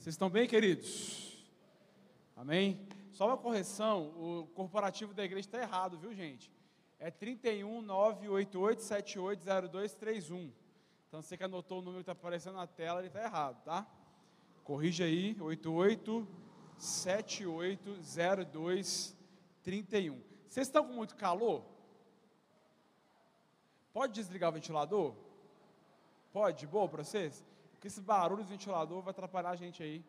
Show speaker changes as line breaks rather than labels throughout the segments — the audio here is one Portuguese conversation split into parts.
Vocês estão bem, queridos? Amém? Só uma correção, o corporativo da igreja está errado, viu, gente? É 31 988780231. Então, você que anotou o número que está aparecendo na tela, ele está errado, tá? Corrija aí, 88780231. Vocês estão com muito calor? Pode desligar o ventilador? Pode? Boa para vocês? Porque esse barulho do ventilador vai atrapalhar a gente aí.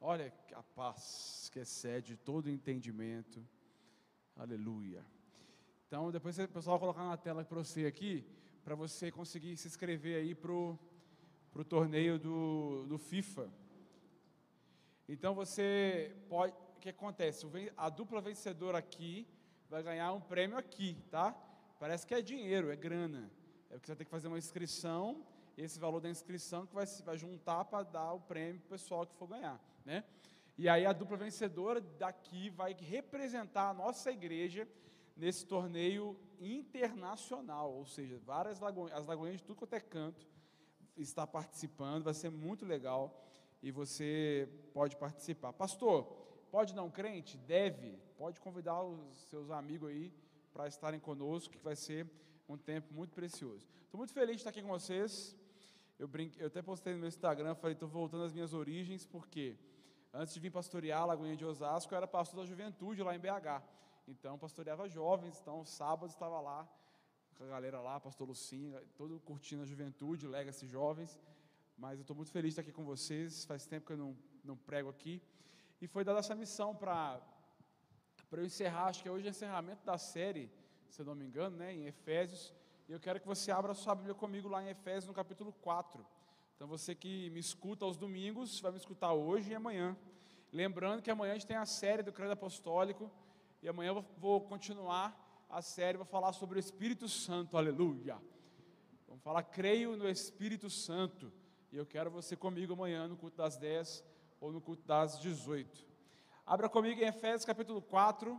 Olha a paz que excede todo entendimento. Aleluia. Então, depois o pessoal vai colocar na tela para você aqui, para você conseguir se inscrever aí para o torneio do, do FIFA. Então, você pode. O que acontece? A dupla vencedora aqui vai ganhar um prêmio aqui, tá? Parece que é dinheiro, é grana. É porque você vai ter que fazer uma inscrição, esse valor da inscrição que vai, vai juntar para dar o prêmio para o pessoal que for ganhar, né? E aí a dupla vencedora daqui vai representar a nossa igreja nesse torneio internacional, ou seja, várias lagoinhas, as lagoinhas de tudo quanto é canto está participando, vai ser muito legal e você pode participar. Pastor, pode não crente? Deve, pode convidar os seus amigos aí para estarem conosco, que vai ser um tempo muito precioso. Estou muito feliz de estar aqui com vocês. Eu, brinque, eu até postei no meu Instagram, falei, estou voltando às minhas origens, porque antes de vir pastorear a Lagoinha de Osasco, eu era pastor da juventude lá em BH. Então, pastoreava jovens, então, sábado estava lá, com a galera lá, pastor Lucinho, todo curtindo a juventude, Legacy Jovens. Mas eu estou muito feliz de estar aqui com vocês, faz tempo que eu não, não prego aqui. E foi dada essa missão para eu encerrar, acho que hoje é o encerramento da série, se eu não me engano, né, em Efésios, e eu quero que você abra a sua Bíblia comigo lá em Efésios, no capítulo 4. Então, você que me escuta aos domingos, vai me escutar hoje e amanhã. Lembrando que amanhã a gente tem a série do Credo Apostólico, e amanhã eu vou continuar a série, vou falar sobre o Espírito Santo, aleluia. Vamos falar, creio no Espírito Santo, e eu quero você comigo amanhã no culto das 10 ou no culto das 18. Abra comigo em Efésios capítulo 4.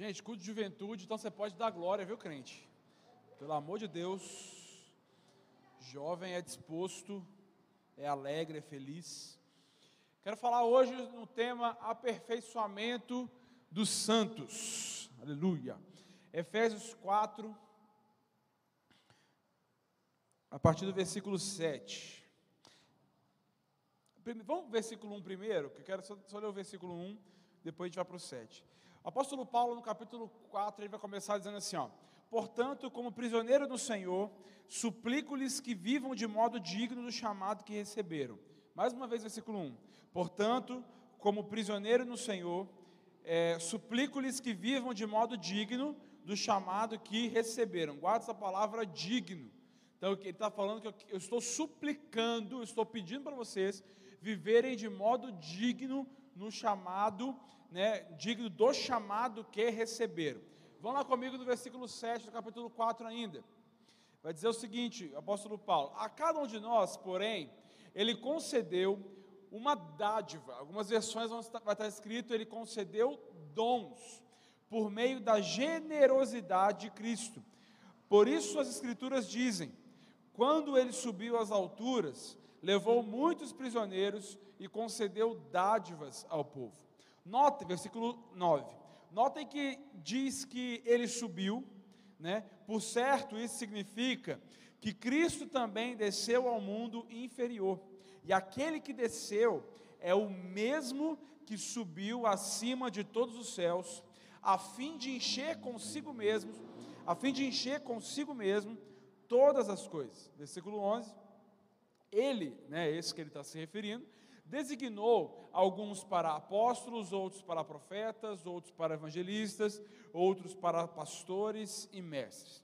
Gente, culto de juventude, então você pode dar glória, viu, crente? Pelo amor de Deus, jovem é disposto, é alegre, é feliz. Quero falar hoje no tema aperfeiçoamento dos santos. Aleluia. Efésios 4, a partir do versículo 7. Vamos para o versículo 1 primeiro, que eu quero só, só ler o versículo 1, depois a gente vai para o 7. O apóstolo Paulo, no capítulo 4, ele vai começar dizendo assim: ó, Portanto, como prisioneiro do Senhor, suplico-lhes que vivam de modo digno do chamado que receberam. Mais uma vez, versículo 1. Portanto, como prisioneiro no Senhor, é, suplico-lhes que vivam de modo digno do chamado que receberam. Guarda essa palavra digno. Então, ele está falando que eu, eu estou suplicando, eu estou pedindo para vocês viverem de modo digno no chamado, né, digno do chamado que receberam. Vão lá comigo no versículo 7 do capítulo 4 ainda. Vai dizer o seguinte, apóstolo Paulo: A cada um de nós, porém, ele concedeu uma dádiva. Algumas versões vai estar escrito: ele concedeu dons por meio da generosidade de Cristo. Por isso as Escrituras dizem: quando ele subiu às alturas, levou muitos prisioneiros e concedeu dádivas ao povo. Note, versículo 9. Notem que diz que ele subiu, né? Por certo, isso significa que Cristo também desceu ao mundo inferior. E aquele que desceu é o mesmo que subiu acima de todos os céus a fim de encher consigo mesmo, a fim de encher consigo mesmo todas as coisas. Versículo 11. Ele, né, esse que ele está se referindo, designou alguns para apóstolos, outros para profetas, outros para evangelistas, outros para pastores e mestres.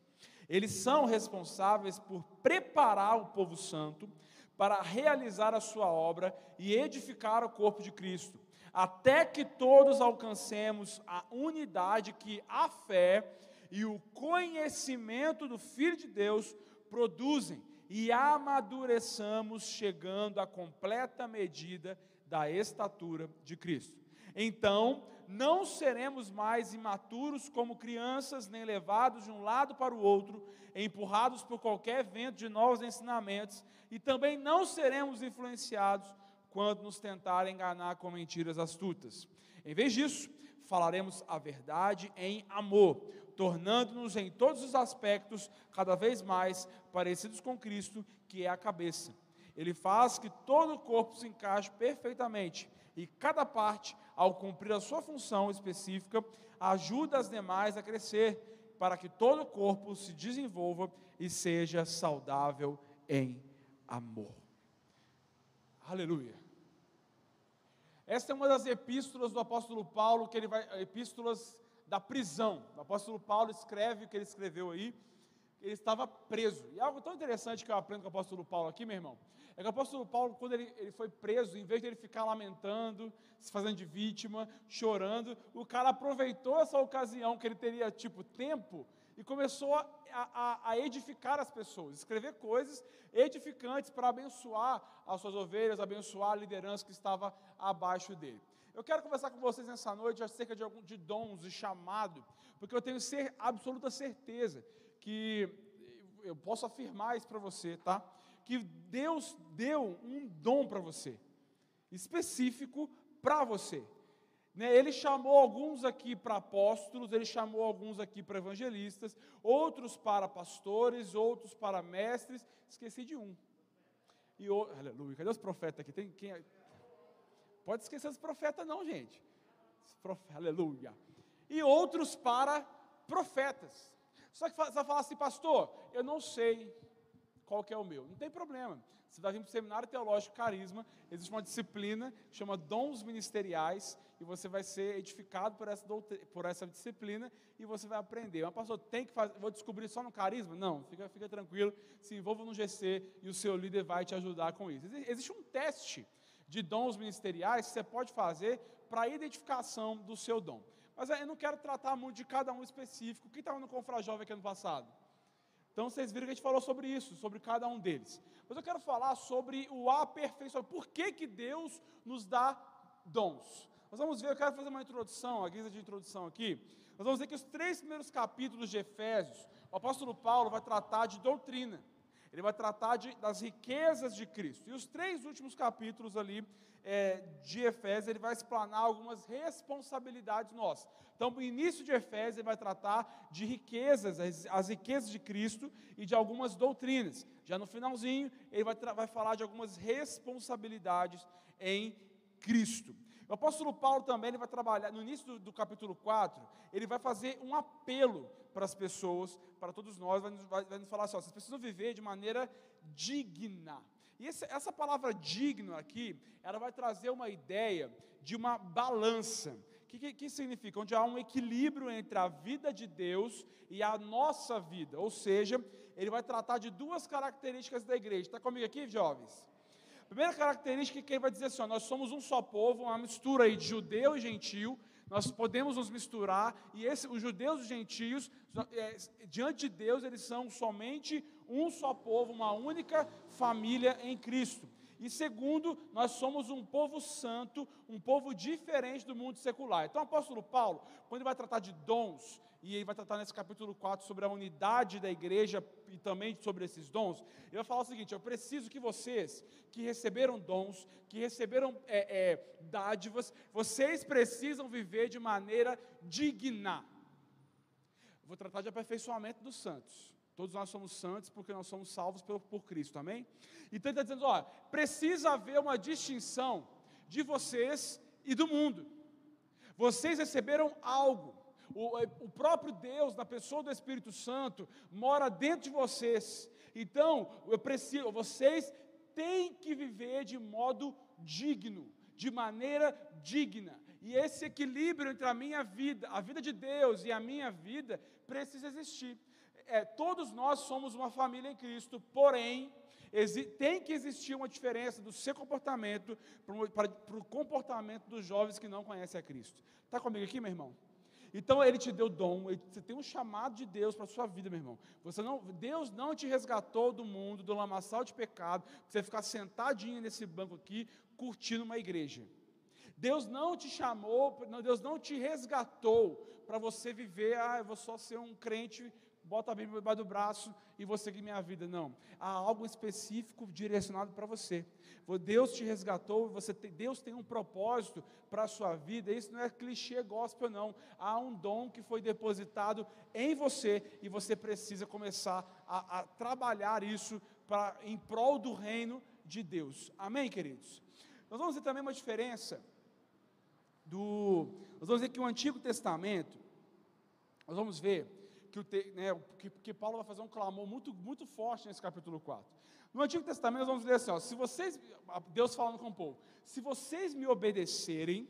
Eles são responsáveis por preparar o povo santo para realizar a sua obra e edificar o corpo de Cristo até que todos alcancemos a unidade que a fé e o conhecimento do Filho de Deus produzem e amadureçamos, chegando à completa medida da estatura de Cristo. Então, não seremos mais imaturos como crianças, nem levados de um lado para o outro, empurrados por qualquer vento de novos ensinamentos, e também não seremos influenciados quando nos tentarem enganar com mentiras astutas. Em vez disso, falaremos a verdade em amor, tornando-nos em todos os aspectos cada vez mais parecidos com Cristo, que é a cabeça. Ele faz que todo o corpo se encaixe perfeitamente e cada parte, ao cumprir a sua função específica, ajuda as demais a crescer, para que todo o corpo se desenvolva e seja saudável em amor. Aleluia. Esta é uma das epístolas do apóstolo Paulo, que ele vai, epístolas da prisão. O apóstolo Paulo escreve o que ele escreveu aí, ele estava preso. E algo tão interessante que eu aprendo com o apóstolo Paulo aqui, meu irmão, é que o apóstolo Paulo, quando ele, ele foi preso, em vez de ele ficar lamentando, se fazendo de vítima, chorando, o cara aproveitou essa ocasião que ele teria, tipo, tempo, e começou a, a, a edificar as pessoas, escrever coisas edificantes para abençoar as suas ovelhas, abençoar a liderança que estava abaixo dele. Eu quero conversar com vocês nessa noite acerca de, algum, de dons e chamado, porque eu tenho absoluta certeza que eu posso afirmar isso para você, tá? Que Deus deu um dom para você, específico para você. Né? Ele chamou alguns aqui para apóstolos, ele chamou alguns aqui para evangelistas, outros para pastores, outros para mestres. Esqueci de um. E o, aleluia. Cadê os profetas aqui? Tem quem? Pode esquecer os profetas, não, gente. aleluia. E outros para profetas. Só que você vai falar assim, pastor, eu não sei qual que é o meu. Não tem problema. Você vai vir para o seminário teológico Carisma, existe uma disciplina chama Dons Ministeriais, e você vai ser edificado por essa, por essa disciplina e você vai aprender. Mas, pastor, tem que fazer, vou descobrir só no Carisma? Não, fica, fica tranquilo, se envolva no GC e o seu líder vai te ajudar com isso. Existe um teste de dons ministeriais que você pode fazer para a identificação do seu dom. Mas eu não quero tratar muito de cada um específico. Quem estava no Confra Jovem aqui ano passado? Então vocês viram que a gente falou sobre isso, sobre cada um deles. Mas eu quero falar sobre o aperfeiçoamento. Por que, que Deus nos dá dons? Nós vamos ver, eu quero fazer uma introdução, a guisa de introdução aqui. Nós vamos ver que os três primeiros capítulos de Efésios, o apóstolo Paulo vai tratar de doutrina ele vai tratar de, das riquezas de Cristo. E os três últimos capítulos ali é, de Efésios, ele vai explanar algumas responsabilidades nossas. Então, no início de Efésios, ele vai tratar de riquezas, as, as riquezas de Cristo e de algumas doutrinas. Já no finalzinho, ele vai, vai falar de algumas responsabilidades em Cristo. O apóstolo Paulo também ele vai trabalhar, no início do, do, capítulo 4, ele vai fazer um apelo para as pessoas, para todos nós, vai, vai, vai nos falar assim: ó, vocês precisam viver de maneira digna. E esse, essa palavra digno aqui, ela vai trazer uma ideia de uma balança. O que, que, que significa? Onde há um equilíbrio entre a vida de Deus e a nossa vida. Ou seja, ele vai tratar de duas características da igreja. Está comigo aqui, jovens? Primeira característica que ele vai dizer assim: ó, nós somos um só povo, uma mistura aí de judeu e gentil. Nós podemos nos misturar e esse, os judeus e os gentios, é, diante de Deus, eles são somente um só povo, uma única família em Cristo. E segundo, nós somos um povo santo, um povo diferente do mundo secular. Então, o apóstolo Paulo, quando ele vai tratar de dons, e ele vai tratar nesse capítulo 4 sobre a unidade da igreja e também sobre esses dons, ele vai falar o seguinte: eu preciso que vocês, que receberam dons, que receberam é, é, dádivas, vocês precisam viver de maneira digna. vou tratar de aperfeiçoamento dos santos. Todos nós somos santos porque nós somos salvos por, por Cristo, amém? Então ele está dizendo: ó, precisa haver uma distinção de vocês e do mundo. Vocês receberam algo. O, o próprio Deus, na pessoa do Espírito Santo, mora dentro de vocês. Então, eu preciso, vocês têm que viver de modo digno, de maneira digna. E esse equilíbrio entre a minha vida, a vida de Deus e a minha vida, precisa existir é, todos nós somos uma família em Cristo, porém, tem que existir uma diferença do seu comportamento para, para o comportamento dos jovens que não conhecem a Cristo. Está comigo aqui, meu irmão? Então ele te deu dom, você tem um chamado de Deus para a sua vida, meu irmão. Você não, Deus não te resgatou do mundo, do lamaçal de pecado, para você ficar sentadinho nesse banco aqui, curtindo uma igreja. Deus não te chamou, Deus não te resgatou para você viver, ah, eu vou só ser um crente, bota a Bíblia debaixo do braço e vou seguir minha vida. Não. Há algo específico direcionado para você. Deus te resgatou, você tem, Deus tem um propósito para a sua vida. Isso não é clichê gospel, não. Há um dom que foi depositado em você e você precisa começar a, a trabalhar isso pra, em prol do reino de Deus. Amém, queridos? Nós vamos ver também uma diferença do. Nós vamos ver que o Antigo Testamento, nós vamos ver que, o né, que, que, Paulo vai fazer um clamor muito, muito forte nesse capítulo 4. No Antigo Testamento, nós vamos ler assim: ó, se vocês, Deus falando com o povo, se vocês me obedecerem,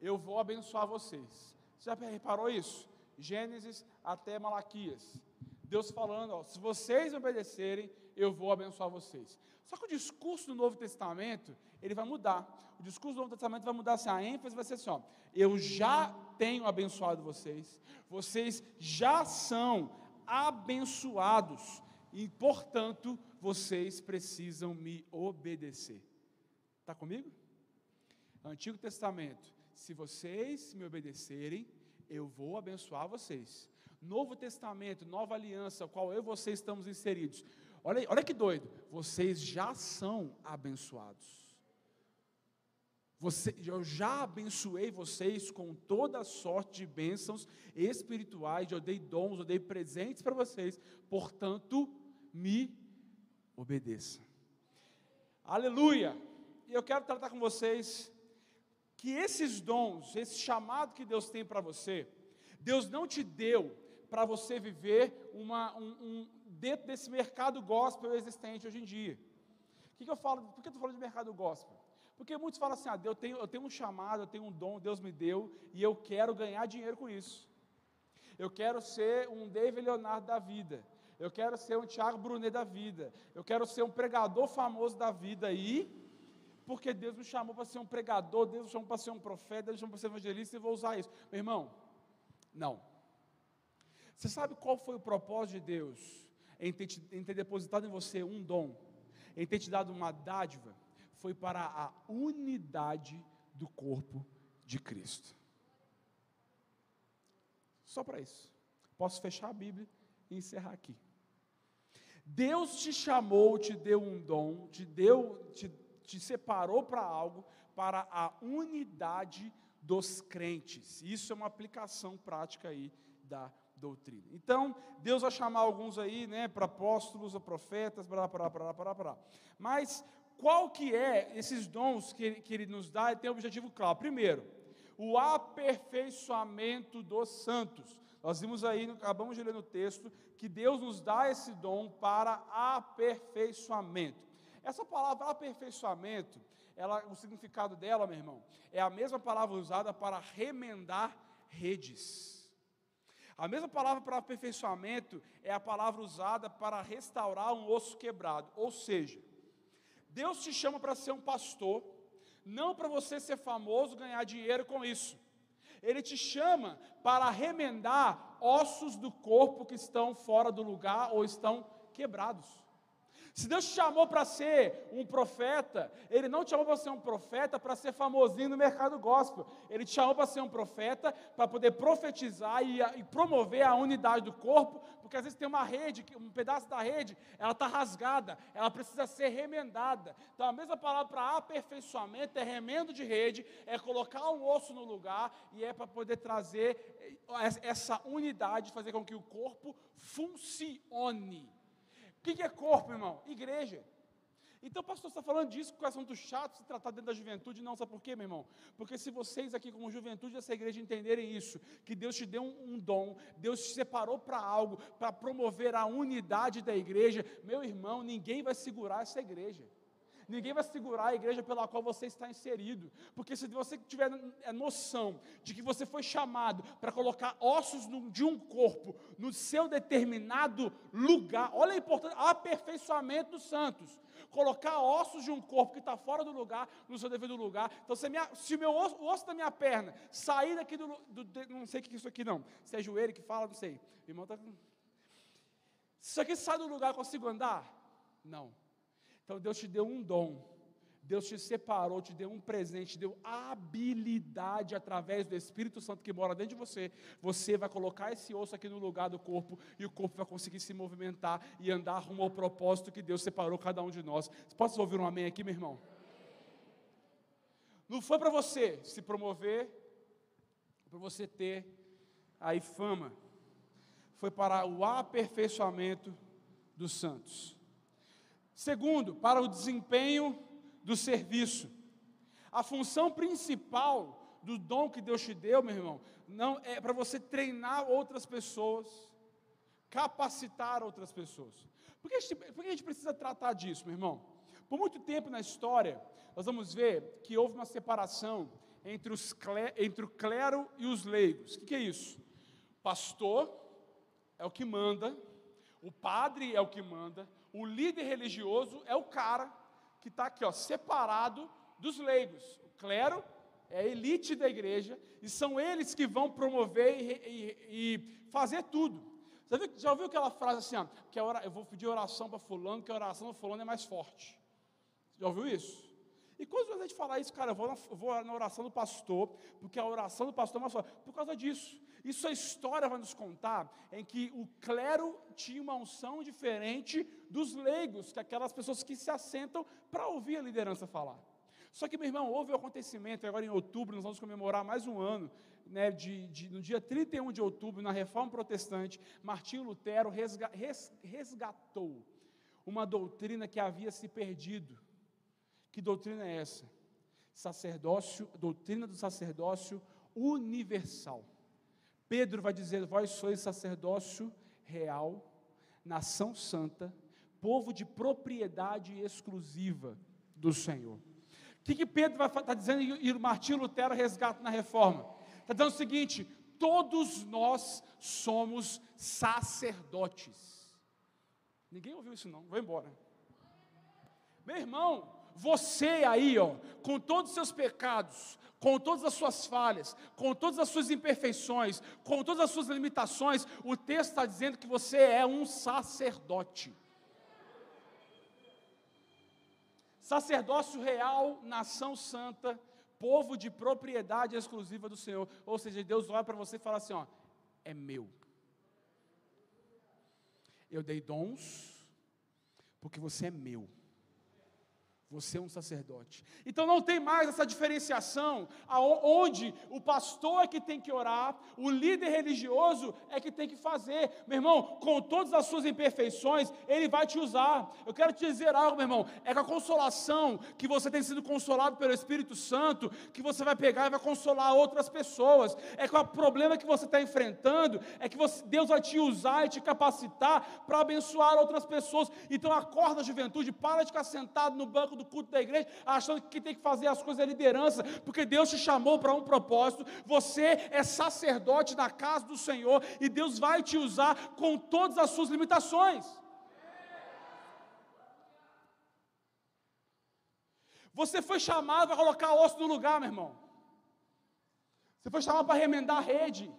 eu vou abençoar vocês. Você já reparou isso? Gênesis até Malaquias. Deus falando, ó, se vocês me obedecerem, eu vou abençoar vocês. Só que o discurso do Novo Testamento, ele vai mudar. O discurso do Novo Testamento vai mudar assim, a ênfase vai ser assim, ó, eu já tenho abençoado vocês, vocês já são abençoados, e portanto, vocês precisam me obedecer. Está comigo? Antigo Testamento, se vocês me obedecerem, eu vou abençoar vocês. Novo Testamento, nova aliança, qual eu e estamos inseridos. Olha, olha que doido, vocês já são abençoados. Você, eu já abençoei vocês com toda sorte de bênçãos espirituais, eu dei dons, eu dei presentes para vocês, portanto, me obedeça. Aleluia! E eu quero tratar com vocês que esses dons, esse chamado que Deus tem para você, Deus não te deu para você viver uma, um, dentro desse mercado gospel existente hoje em dia. O que, que eu falo? Por que eu estou falando de mercado gospel? Porque muitos falam assim: ah, eu tenho, eu tenho um chamado, eu tenho um dom, Deus me deu, e eu quero ganhar dinheiro com isso. Eu quero ser um David Leonardo da vida. Eu quero ser um Tiago Brunet da vida. Eu quero ser um pregador famoso da vida aí, porque Deus me chamou para ser um pregador, Deus me chamou para ser um profeta, Deus me chamou para ser evangelista e vou usar isso. Meu irmão, não. Você sabe qual foi o propósito de Deus em ter, em ter depositado em você um dom, em ter te dado uma dádiva? Foi para a unidade do corpo de Cristo. Só para isso. Posso fechar a Bíblia e encerrar aqui. Deus te chamou, te deu um dom, te deu, te, te separou para algo, para a unidade dos crentes. Isso é uma aplicação prática aí da doutrina. Então, Deus vai chamar alguns aí, né, para apóstolos, ou profetas, para para para para para. Mas qual que é esses dons que ele, que ele nos dá? Ele tem um objetivo claro. Primeiro, o aperfeiçoamento dos santos. Nós vimos aí, acabamos de ler no texto, que Deus nos dá esse dom para aperfeiçoamento. Essa palavra aperfeiçoamento, ela, o significado dela, meu irmão, é a mesma palavra usada para remendar redes. A mesma palavra para aperfeiçoamento é a palavra usada para restaurar um osso quebrado. Ou seja, Deus te chama para ser um pastor, não para você ser famoso, ganhar dinheiro com isso. Ele te chama para remendar ossos do corpo que estão fora do lugar ou estão quebrados. Se Deus te chamou para ser um profeta, Ele não te chamou para ser um profeta para ser famosinho no mercado gospel. Ele te chamou para ser um profeta para poder profetizar e, e, promover a unidade do corpo, porque às vezes tem uma rede, um pedaço da rede, ela está rasgada, ela precisa ser remendada. Então a mesma palavra para aperfeiçoamento é remendo de rede, é colocar um osso no lugar e é para poder trazer essa unidade, fazer com que o corpo funcione. O que é corpo, irmão? Igreja. Então, pastor está falando disso com assunto chato, se tratar dentro da juventude, não, sabe por quê, meu irmão? Porque se vocês aqui, como juventude dessa igreja, entenderem isso, que Deus te deu um, um dom, Deus te separou para algo, para promover a unidade da igreja, meu irmão, ninguém vai segurar essa igreja ninguém vai segurar a igreja pela qual você está inserido, porque se você tiver a noção de que você foi chamado para colocar ossos de um corpo no seu determinado lugar, olha a importância, aperfeiçoamento dos santos, colocar ossos de um corpo que está fora do lugar, no seu devido lugar. Então, se, minha, se meu osso, o osso da minha perna sair daqui do, do, do, não sei o que é isso aqui não, se é joelho que fala, não sei. Irmão, está. Se isso aqui sai do lugar, eu consigo andar? Não. Então Deus te deu um dom. Deus te separou, te deu um presente, te deu habilidade através do Espírito Santo que mora dentro de você. Você vai colocar esse osso aqui no lugar do corpo e o corpo vai conseguir se movimentar e andar rumo ao propósito que Deus separou cada um de nós. Pode ouvir um amém aqui, meu irmão? Não foi para você se promover, para você ter aí fama. Foi para o aperfeiçoamento dos santos. Segundo, para o desempenho do serviço. A função principal do dom que Deus te deu, meu irmão, não é para você treinar outras pessoas, capacitar outras pessoas. Por que, a gente, por que a gente precisa tratar disso, meu irmão? Por muito tempo na história, nós vamos ver que houve uma separação entre, os, entre o clero e os leigos. O que, que é isso? Pastor é o que manda, o padre é o que manda, o líder religioso é o cara que está aqui, ó, separado dos leigos. O clero é a elite da igreja e são eles que vão promover e, e, e fazer tudo. Já, já ouviu aquela frase assim, ó, que ora, eu vou pedir oração para fulano, que a oração do fulano é mais forte. Já ouviu isso? E quando a gente fala isso, cara, eu vou, na, eu vou na oração do pastor, porque a oração do pastor é mais forte. Por causa disso. Isso a história vai nos contar em que o clero tinha uma unção diferente dos leigos, que é aquelas pessoas que se assentam para ouvir a liderança falar. Só que, meu irmão, houve um acontecimento, agora em outubro, nós vamos comemorar mais um ano, né, de, de, no dia 31 de outubro, na Reforma Protestante, Martinho Lutero resga, res, resgatou uma doutrina que havia se perdido. Que doutrina é essa? Sacerdócio, doutrina do sacerdócio universal. Pedro vai dizer: Vós sois sacerdócio real, nação santa, povo de propriedade exclusiva do Senhor. O que, que Pedro vai estar tá dizendo e Martinho Lutero resgata na reforma? Está dizendo o seguinte: todos nós somos sacerdotes. Ninguém ouviu isso, não, vou embora. Meu irmão, você aí, ó, com todos os seus pecados, com todas as suas falhas, com todas as suas imperfeições, com todas as suas limitações, o texto está dizendo que você é um sacerdote. Sacerdócio real, nação santa, povo de propriedade exclusiva do Senhor. Ou seja, Deus olha para você e fala assim: ó, é meu. Eu dei dons, porque você é meu. Você é um sacerdote. Então não tem mais essa diferenciação, onde o pastor é que tem que orar, o líder religioso é que tem que fazer. Meu irmão, com todas as suas imperfeições, ele vai te usar. Eu quero te dizer algo, meu irmão, é com a consolação que você tem sido consolado pelo Espírito Santo, que você vai pegar e vai consolar outras pessoas. É com o problema que você está enfrentando, é que você, Deus vai te usar e te capacitar para abençoar outras pessoas. Então acorda, juventude, para de ficar sentado no banco do culto da igreja, achando que tem que fazer as coisas é liderança, porque Deus te chamou para um propósito, você é sacerdote na casa do Senhor e Deus vai te usar com todas as suas limitações. Você foi chamado para colocar osso no lugar, meu irmão. Você foi chamado para remendar a rede,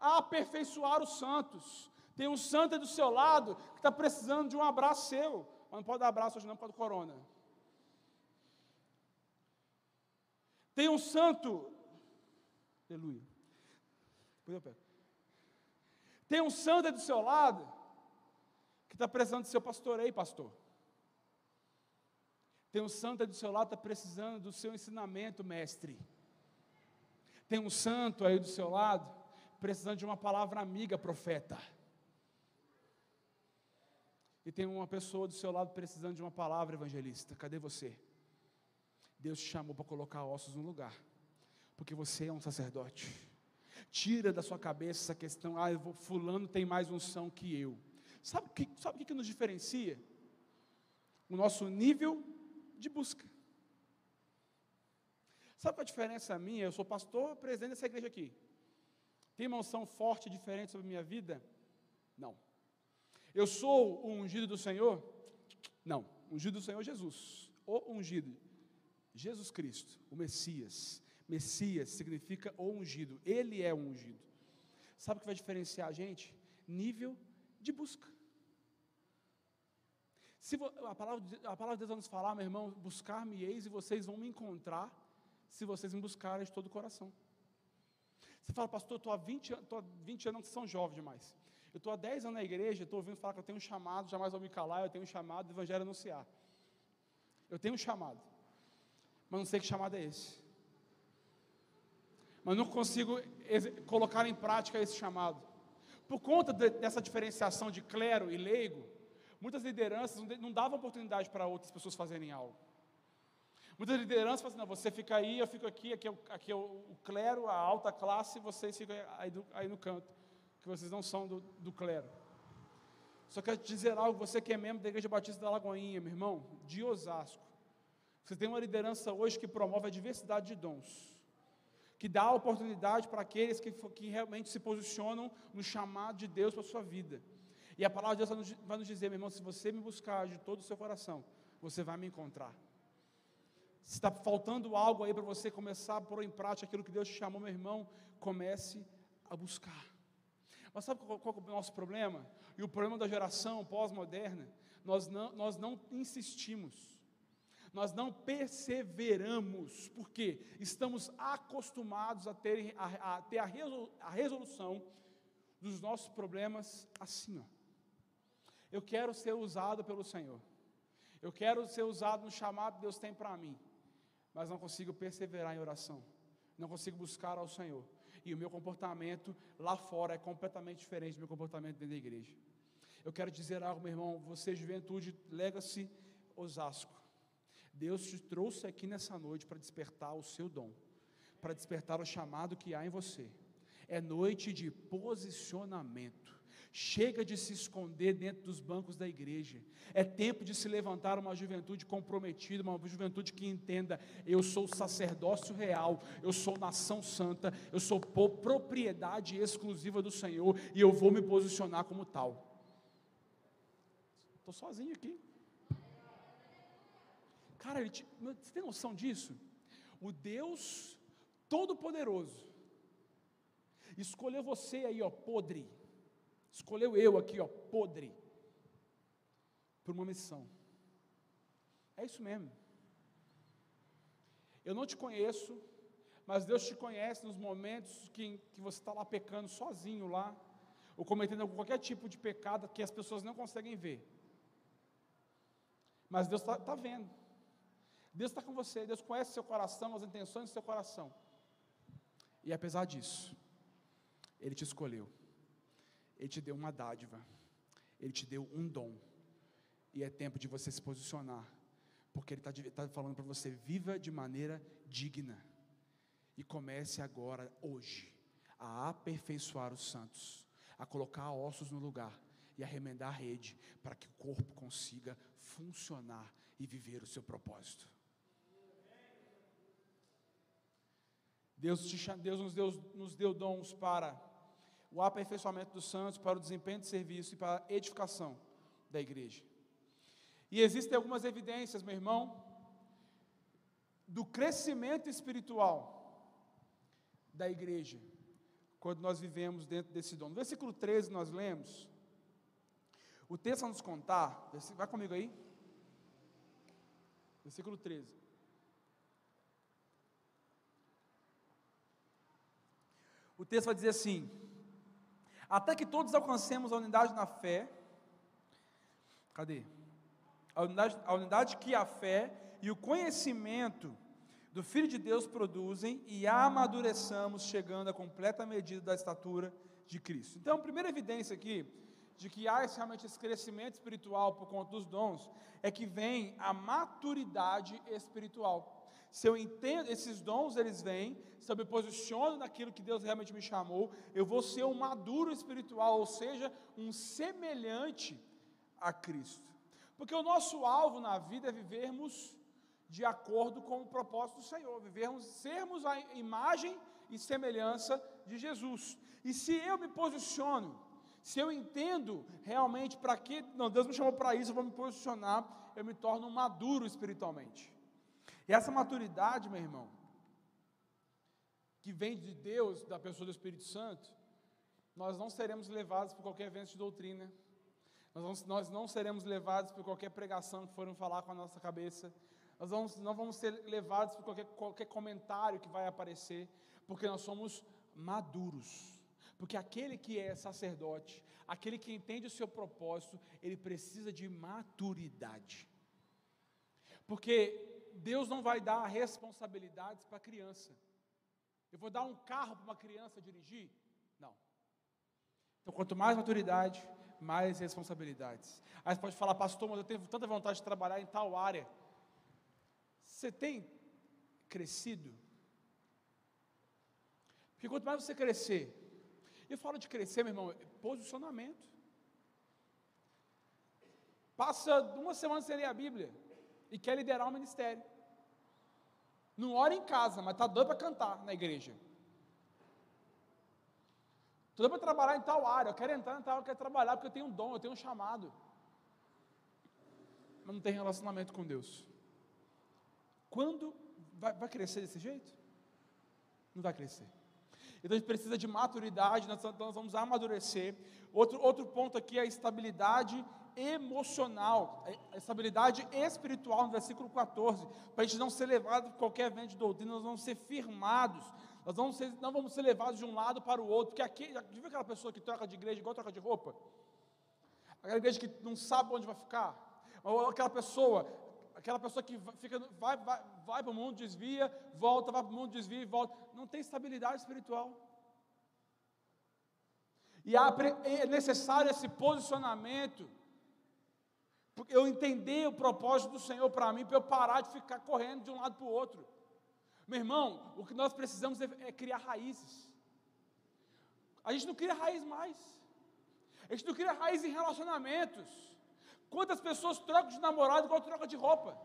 a aperfeiçoar os santos. Tem um santo do seu lado que está precisando de um abraço seu. Mas não pode dar abraço hoje não por causa do corona. Tem um santo. Aleluia. Depois eu pego. Tem um santo aí do seu lado que está precisando do seu pastoreio, pastor. Tem um santo aí do seu lado que está precisando do seu ensinamento, mestre. Tem um santo aí do seu lado precisando de uma palavra amiga, profeta. E tem uma pessoa do seu lado precisando de uma palavra evangelista. Cadê você? Deus te chamou para colocar ossos no lugar, porque você é um sacerdote. Tira da sua cabeça essa questão, ah, fulano tem mais unção que eu. Sabe o que, sabe que, que nos diferencia? O nosso nível de busca. Sabe qual a diferença minha? Eu sou pastor, presidente dessa igreja aqui. Tem uma unção forte, diferente sobre a minha vida? Não. Eu sou o ungido do Senhor? Não, ungido do Senhor é Jesus, o ungido, Jesus Cristo, o Messias. Messias significa o ungido, ele é o ungido. Sabe o que vai diferenciar a gente? Nível de busca. Se a, palavra, a palavra de Deus vai nos falar, meu irmão, buscar-me-eis e vocês vão me encontrar se vocês me buscarem de todo o coração. Você fala, pastor, estou há 20 anos, estou há 20 anos, que são jovens demais. Eu estou há 10 anos na igreja, estou ouvindo falar que eu tenho um chamado, jamais vou me calar, eu tenho um chamado do Evangelho anunciar. Eu tenho um chamado, mas não sei que chamado é esse. Mas não consigo colocar em prática esse chamado. Por conta de, dessa diferenciação de clero e leigo, muitas lideranças não davam oportunidade para outras pessoas fazerem algo. Muitas lideranças falam assim, não, você fica aí, eu fico aqui, aqui é o, aqui é o, clero, a alta classe, vocês ficam aí, aí no canto que vocês não são do, do clero. Só quero te dizer algo, você que é membro da Igreja Batista da Lagoinha, meu irmão, de Osasco. Você tem uma liderança hoje que promove a diversidade de dons, que dá oportunidade para aqueles que, que realmente se posicionam no chamado de Deus para a sua vida. E a palavra de Deus vai nos, dizer, meu irmão, se você me buscar de todo o seu coração, você vai me encontrar. Se está faltando algo aí para você começar a pôr em prática aquilo que Deus te chamou, meu irmão, comece a buscar. Mas sabe qual, qual é o nosso problema? E o problema da geração pós-moderna? Nós não, nós não insistimos, nós não perseveramos, porque estamos acostumados a ter a, a ter a, a resolução dos nossos problemas assim, ó. Eu quero ser usado pelo Senhor. Eu quero ser usado no chamado que Deus tem para mim. Mas não consigo perseverar em oração. Não consigo buscar ao Senhor e o meu comportamento lá fora é completamente diferente do meu comportamento dentro da igreja. Eu quero dizer algo, meu irmão, você, juventude, lega-se Osasco. Deus te trouxe aqui nessa noite para despertar o seu dom, para despertar o chamado que há em você. É noite de posicionamento. Chega de se esconder dentro dos bancos da igreja. É tempo de se levantar uma juventude comprometida, uma juventude que entenda: eu sou sacerdócio real, eu sou nação santa, eu sou propriedade exclusiva do Senhor e eu vou me posicionar como tal. Estou sozinho aqui. Cara, te, você tem noção disso? O Deus Todo-Poderoso escolheu você aí, ó, podre Escolheu eu aqui, ó, podre, por uma missão. É isso mesmo. Eu não te conheço, mas Deus te conhece nos momentos que, que você está lá pecando sozinho lá, ou cometendo qualquer tipo de pecado que as pessoas não conseguem ver. Mas Deus está tá vendo. Deus está com você, Deus conhece seu coração, as intenções do seu coração. E apesar disso, Ele te escolheu. Ele te deu uma dádiva, Ele te deu um dom, e é tempo de você se posicionar, porque Ele está tá falando para você: viva de maneira digna, e comece agora, hoje, a aperfeiçoar os santos, a colocar ossos no lugar e a remendar a rede, para que o corpo consiga funcionar e viver o seu propósito. Deus, te, Deus nos, deu, nos deu dons para o aperfeiçoamento dos santos, para o desempenho de serviço e para a edificação da igreja. E existem algumas evidências, meu irmão, do crescimento espiritual da igreja, quando nós vivemos dentro desse dom. No versículo 13 nós lemos, o texto vai nos contar, vai comigo aí, versículo 13. O texto vai dizer assim: até que todos alcancemos a unidade na fé. Cadê? A unidade, a unidade que a fé e o conhecimento do Filho de Deus produzem e amadureçamos, chegando à completa medida da estatura de Cristo. Então, a primeira evidência aqui de que há realmente esse crescimento espiritual por conta dos dons é que vem a maturidade espiritual. Se eu entendo, esses dons eles vêm, se eu me posiciono naquilo que Deus realmente me chamou, eu vou ser um maduro espiritual, ou seja, um semelhante a Cristo. Porque o nosso alvo na vida é vivermos de acordo com o propósito do Senhor, vivermos, sermos a imagem e semelhança de Jesus. E se eu me posiciono, se eu entendo realmente para que, não, Deus me chamou para isso, eu vou me posicionar, eu me torno maduro espiritualmente. E essa maturidade, meu irmão, que vem de Deus, da pessoa do Espírito Santo, nós não seremos levados por qualquer vento de doutrina, Nós, nós não seremos levados por qualquer pregação que foram falar com a nossa cabeça. Nós vamos, não vamos ser levados por qualquer, qualquer comentário que vai aparecer, porque nós somos maduros. Porque aquele que é sacerdote, aquele que entende o seu propósito, ele precisa de maturidade. Porque Deus não vai dar responsabilidades para a criança. Eu vou dar um carro para uma criança dirigir? Não. Então, quanto mais maturidade, mais responsabilidades. Aí você pode falar, pastor, mas eu tenho tanta vontade de trabalhar em tal área. Você tem crescido? Porque quanto mais você crescer, eu falo de crescer, meu irmão, posicionamento. Passa uma semana sem ler a Bíblia e quer liderar um ministério. Não ora em casa, mas está doido para cantar na igreja. Estou doido para trabalhar em tal área, eu quero entrar em tal eu quero trabalhar porque eu tenho um dom, eu tenho um chamado. Mas não tem relacionamento com Deus. Quando vai, vai crescer desse jeito? Não vai crescer. Então a gente precisa de maturidade, nós, nós vamos amadurecer. Outro, outro ponto aqui é a estabilidade emocional, a estabilidade espiritual, no versículo 14, para a gente não ser levado por qualquer vento de doutrina, nós vamos ser firmados, nós vamos ser, não vamos ser levados de um lado para o outro, porque aqui, já viu aquela pessoa que troca de igreja igual troca de roupa? Aquela igreja que não sabe onde vai ficar, ou aquela pessoa, aquela pessoa que fica, vai, vai, vai para o mundo, desvia, volta, vai para o mundo, desvia e volta, não tem estabilidade espiritual. E é necessário esse posicionamento eu entender o propósito do Senhor para mim, para eu parar de ficar correndo de um lado para o outro. Meu irmão, o que nós precisamos é, é criar raízes. A gente não cria raiz mais. A gente não cria raiz em relacionamentos. Quantas pessoas trocam de namorado igual troca de roupa?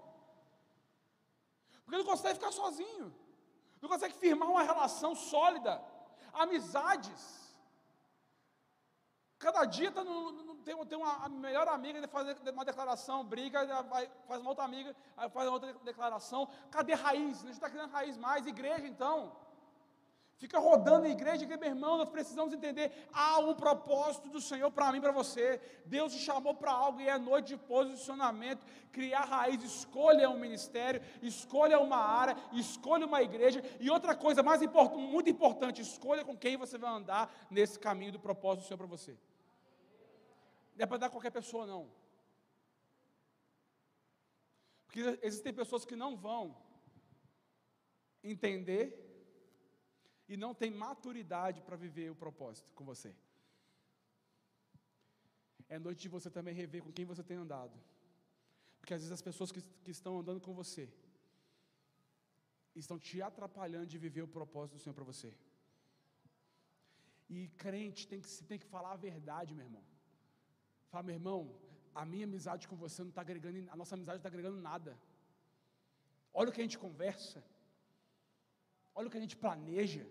Porque não consegue ficar sozinho. Não consegue firmar uma relação sólida. Amizades. Cada dia tá no, no, tem, tem uma melhor amiga de fazer uma declaração, briga, vai, faz uma outra amiga, faz uma outra declaração. Cadê raiz? A gente está criando raiz mais. Igreja, então. Fica rodando a igreja, que meu irmão, nós precisamos entender: há um propósito do Senhor para mim, para você. Deus te chamou para algo e é noite de posicionamento, criar raiz. Escolha um ministério, escolha uma área, escolha uma igreja. E outra coisa mais importante, muito importante: escolha com quem você vai andar nesse caminho do propósito do Senhor para você. Não é para dar qualquer pessoa, não. Porque existem pessoas que não vão entender e não têm maturidade para viver o propósito com você. É noite de você também rever com quem você tem andado. Porque às vezes as pessoas que, que estão andando com você estão te atrapalhando de viver o propósito do Senhor para você. E crente tem que, tem que falar a verdade, meu irmão. Fala, meu irmão, a minha amizade com você não está agregando, a nossa amizade não está agregando nada. Olha o que a gente conversa. Olha o que a gente planeja.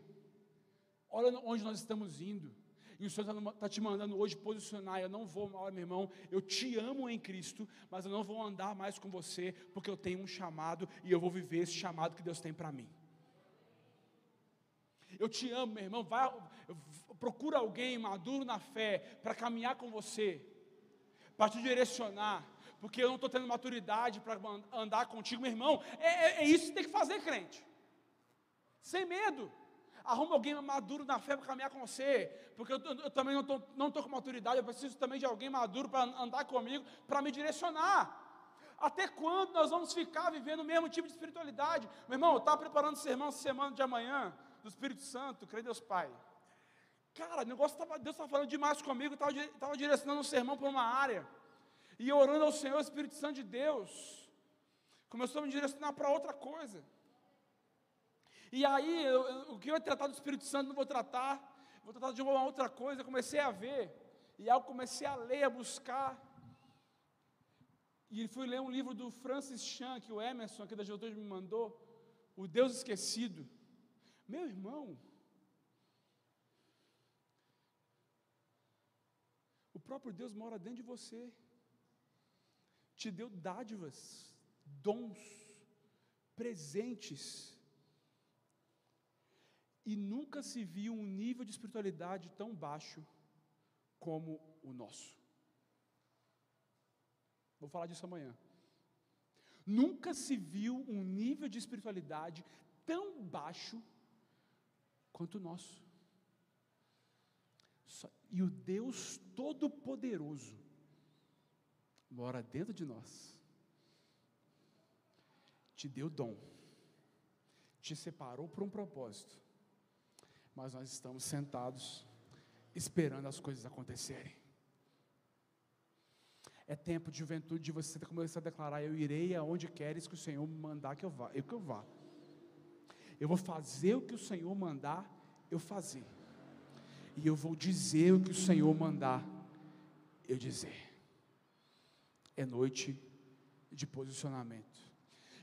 Olha onde nós estamos indo. E o Senhor está tá te mandando hoje posicionar. Eu não vou, olha, meu irmão, eu te amo em Cristo, mas eu não vou andar mais com você, porque eu tenho um chamado e eu vou viver esse chamado que Deus tem para mim. Eu te amo, meu irmão. Vai, procura alguém maduro na fé para caminhar com você para te direcionar, porque eu não estou tendo maturidade para andar contigo, meu irmão. É, é, é, isso que tem que fazer, crente. Sem medo. Arruma alguém maduro na fé para caminhar com você, porque eu, eu, também não estou com maturidade, eu preciso também de alguém maduro para andar comigo, para me direcionar. Até quando nós vamos ficar vivendo o mesmo tipo de espiritualidade? Meu irmão, eu estava preparando o sermão semana de amanhã, do Espírito Santo, creio Deus Pai. Cara, o negócio tava, Deus estava falando demais comigo, estava direcionando um sermão para uma área. E orando ao Senhor, Espírito Santo de Deus, começou a me direcionar para outra coisa. E aí, eu, eu, o que eu ia tratar do Espírito Santo, não vou tratar, vou tratar de uma outra coisa. Eu comecei a ver, e aí eu comecei a ler, a buscar. E fui ler um livro do Francis Chan, que o Emerson, aqui da Juventude, me mandou, O Deus Esquecido. Meu irmão, próprio Deus mora dentro de você, te deu dádivas, dons, presentes, e nunca se viu um nível de espiritualidade tão baixo como o nosso. Vou falar disso amanhã. Nunca se viu um nível de espiritualidade tão baixo quanto o nosso. E o Deus Todo-Poderoso mora dentro de nós, te deu dom, te separou por um propósito, mas nós estamos sentados esperando as coisas acontecerem. É tempo de juventude de você começar a declarar: Eu irei aonde queres que o Senhor mandar que eu vá. Eu que eu vá. Eu vou fazer o que o Senhor mandar eu fazer. E eu vou dizer o que o Senhor mandar eu dizer. É noite de posicionamento.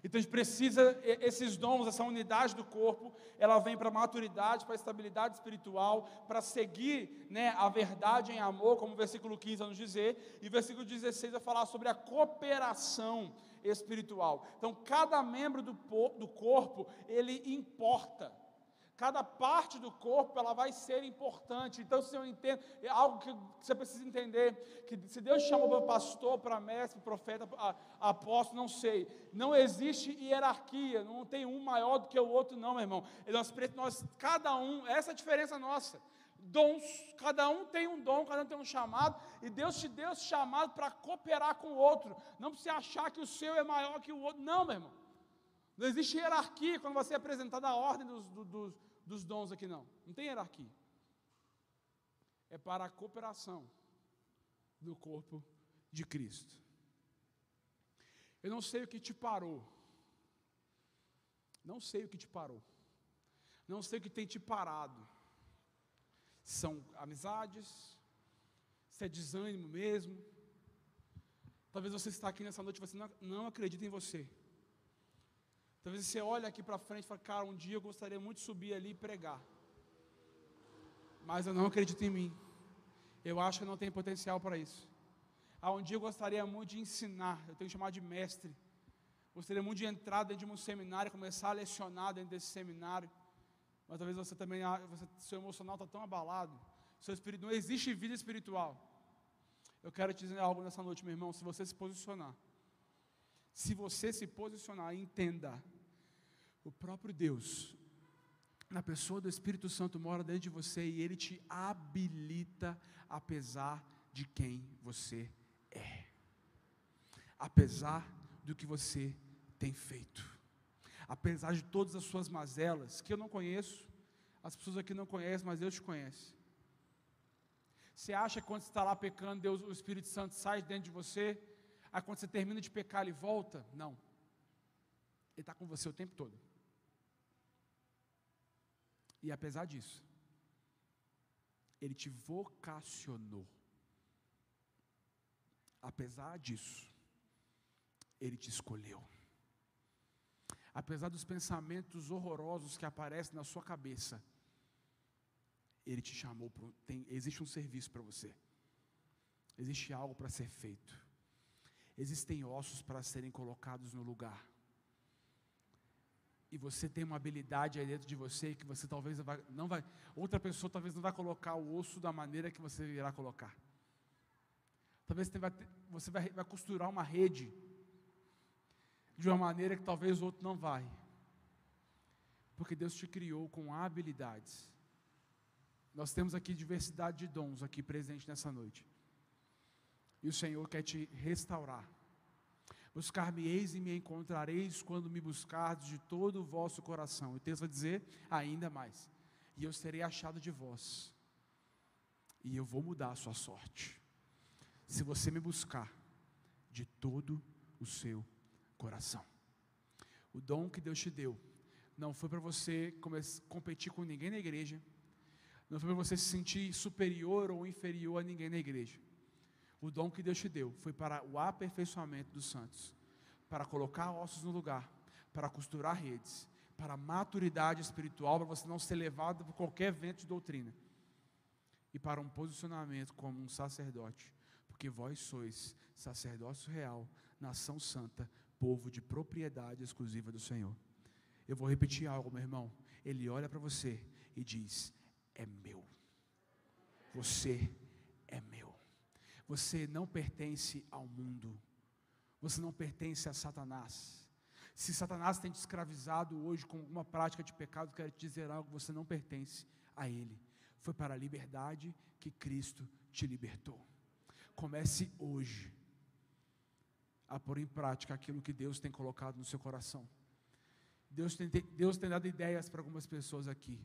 Então a gente precisa, esses dons, essa unidade do corpo, ela vem para maturidade, para estabilidade espiritual, para seguir né, a verdade em amor, como o versículo 15 vai nos dizer, e o versículo 16 vai falar sobre a cooperação espiritual. Então, cada membro do, do corpo, ele importa. Cada parte do corpo ela vai ser importante. Então, se eu entendo, é algo que você precisa entender: que se Deus chamou para pastor, para mestre, profeta, apóstolo, não sei. Não existe hierarquia, não tem um maior do que o outro, não, meu irmão. Nós, nós, cada um, essa é a diferença nossa. Dons, cada um tem um dom, cada um tem um chamado, e Deus te deu esse chamado para cooperar com o outro. Não precisa achar que o seu é maior que o outro, não, meu irmão. Não existe hierarquia quando você é apresentado a ordem dos, dos dos dons aqui, não. Não tem hierarquia. É para a cooperação do corpo de Cristo. Eu não sei o que te parou. Não sei o que te parou. Não sei o que tem te parado. São amizades, se é desânimo mesmo. Talvez você está aqui nessa noite e você não, não acredita em você. Talvez você olhe aqui para frente e fale, cara, um dia eu gostaria muito de subir ali e pregar. Mas eu não acredito em mim. Eu acho que não tenho potencial para isso. Ah, um dia eu gostaria muito de ensinar, eu tenho que chamar de mestre. Gostaria muito de entrar dentro de um seminário, começar a lecionar dentro desse seminário. Mas talvez você também, ah, você, seu emocional está tão abalado. Seu espírito, não existe vida espiritual. Eu quero te dizer algo nessa noite, meu irmão. Se você se posicionar, se você se posicionar, entenda, o próprio Deus, na pessoa do Espírito Santo, mora dentro de você e ele te habilita apesar de quem você é, apesar do que você tem feito, apesar de todas as suas mazelas, que eu não conheço, as pessoas aqui não conhecem, mas Deus te conhece. Você acha que quando você está lá pecando, Deus, o Espírito Santo sai dentro de você Aí quando você termina de pecar, ele volta? Não. Ele está com você o tempo todo. E apesar disso, ele te vocacionou. Apesar disso, ele te escolheu. Apesar dos pensamentos horrorosos que aparecem na sua cabeça, ele te chamou. Pro, tem, existe um serviço para você. Existe algo para ser feito existem ossos para serem colocados no lugar. E você tem uma habilidade aí dentro de você que você talvez não vai, outra pessoa talvez não vai colocar o osso da maneira que você irá colocar. Talvez você você vai costurar uma rede de uma maneira que talvez o outro não vai. Porque Deus te criou com habilidades. Nós temos aqui diversidade de dons aqui presente nessa noite. E o Senhor quer te restaurar. Buscar-me-eis e me encontrareis quando me buscardes de todo o vosso coração. E o texto vai dizer ainda mais: E eu serei achado de vós, e eu vou mudar a sua sorte. Se você me buscar de todo o seu coração. O dom que Deus te deu não foi para você competir com ninguém na igreja, não foi para você se sentir superior ou inferior a ninguém na igreja o dom que Deus te deu foi para o aperfeiçoamento dos santos, para colocar ossos no lugar, para costurar redes, para maturidade espiritual, para você não ser levado por qualquer vento de doutrina, e para um posicionamento como um sacerdote, porque vós sois sacerdócio real, nação santa, povo de propriedade exclusiva do Senhor. Eu vou repetir algo, meu irmão. Ele olha para você e diz: É meu. Você é meu. Você não pertence ao mundo, Você não pertence a Satanás. Se Satanás tem te escravizado hoje com alguma prática de pecado, quero te dizer algo: você não pertence a ele. Foi para a liberdade que Cristo te libertou. Comece hoje a pôr em prática aquilo que Deus tem colocado no seu coração. Deus tem, Deus tem dado ideias para algumas pessoas aqui.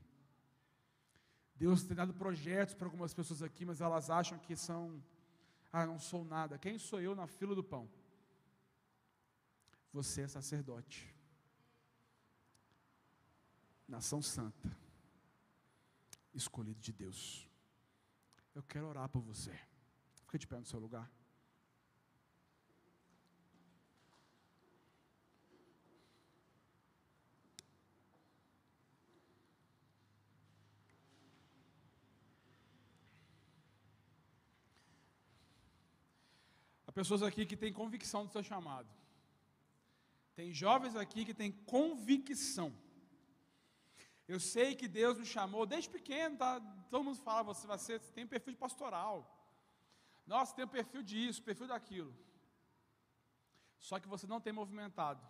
Deus tem dado projetos para algumas pessoas aqui, mas elas acham que são, ah, não sou nada. Quem sou eu na fila do pão? Você é sacerdote, nação santa, escolhido de Deus. Eu quero orar por você. Fica de pé no seu lugar. Pessoas aqui que têm convicção do seu chamado. Tem jovens aqui que têm convicção. Eu sei que Deus me chamou desde pequeno, tá? Todo mundo fala, você vai ser, tem um perfil de pastoral. Nossa, tem um perfil disso, perfil daquilo. Só que você não tem movimentado.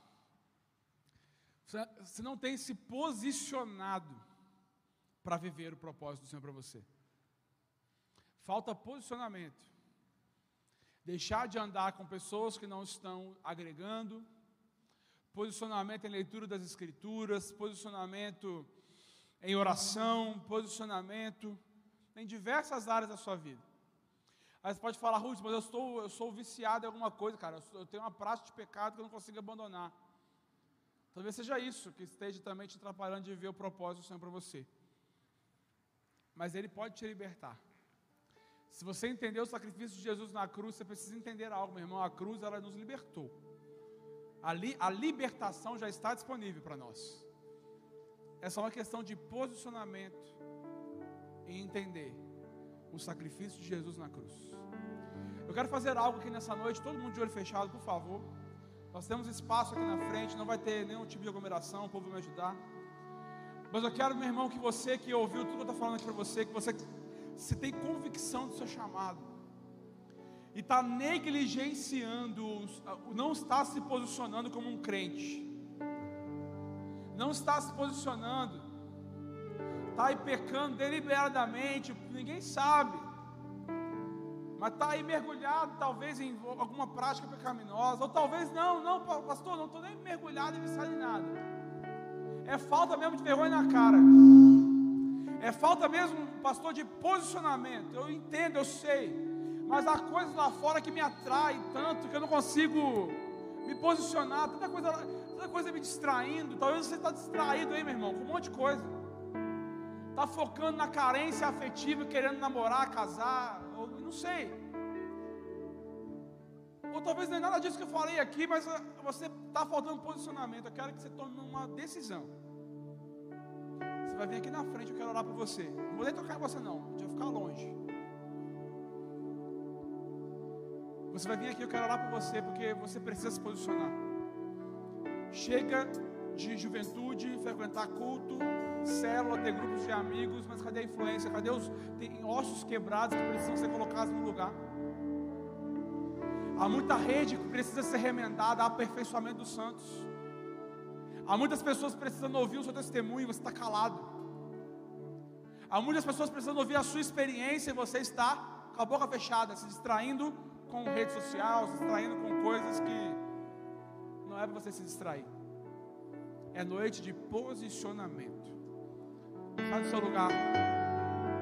Você não tem se posicionado para viver o propósito do Senhor para você. Falta posicionamento. Deixar de andar com pessoas que não estão agregando. Posicionamento em leitura das Escrituras, posicionamento em oração, posicionamento em diversas áreas da sua vida. Aí você pode falar, Ruth, mas eu, estou, eu sou viciado em alguma coisa, cara. Eu tenho uma prática de pecado que eu não consigo abandonar. Talvez seja isso que esteja também te atrapalhando de ver o propósito do Senhor para você. Mas Ele pode te libertar. Se você entendeu o sacrifício de Jesus na cruz, você precisa entender algo, meu irmão. A cruz, ela nos libertou. A, li, a libertação já está disponível para nós. É só uma questão de posicionamento e entender o sacrifício de Jesus na cruz. Eu quero fazer algo aqui nessa noite, todo mundo de olho fechado, por favor. Nós temos espaço aqui na frente, não vai ter nenhum tipo de aglomeração, o povo vai me ajudar. Mas eu quero, meu irmão, que você que ouviu tudo que eu estou falando aqui para você, que você você tem convicção do seu chamado, e está negligenciando, não está se posicionando como um crente, não está se posicionando, está aí pecando deliberadamente, ninguém sabe, mas está aí mergulhado talvez em alguma prática pecaminosa, ou talvez não, não, pastor, não estou nem mergulhado em viciado em nada, é falta mesmo de vergonha na cara. É falta mesmo, pastor, de posicionamento. Eu entendo, eu sei. Mas há coisas lá fora que me atraem tanto que eu não consigo me posicionar. Tanta coisa, tanta coisa me distraindo. Talvez você está distraído aí, meu irmão, com um monte de coisa. Está focando na carência afetiva, querendo namorar, casar, ou não sei. Ou talvez não é nada disso que eu falei aqui, mas você está faltando posicionamento. Eu quero que você tome uma decisão. Você vai vir aqui na frente, eu quero orar por você. Não vou nem tocar em você não, a gente vai ficar longe. Você vai vir aqui, eu quero orar por você, porque você precisa se posicionar. Chega de juventude, frequentar culto, célula, ter grupos de amigos, mas cadê a influência? Cadê os tem ossos quebrados que precisam ser colocados no lugar? Há muita rede que precisa ser remendada, há aperfeiçoamento dos santos. Há muitas pessoas precisando ouvir o seu testemunho e você está calado. Há muitas pessoas precisando ouvir a sua experiência e você está com a boca fechada, se distraindo com rede social, se distraindo com coisas que não é para você se distrair. É noite de posicionamento. Sai do seu lugar.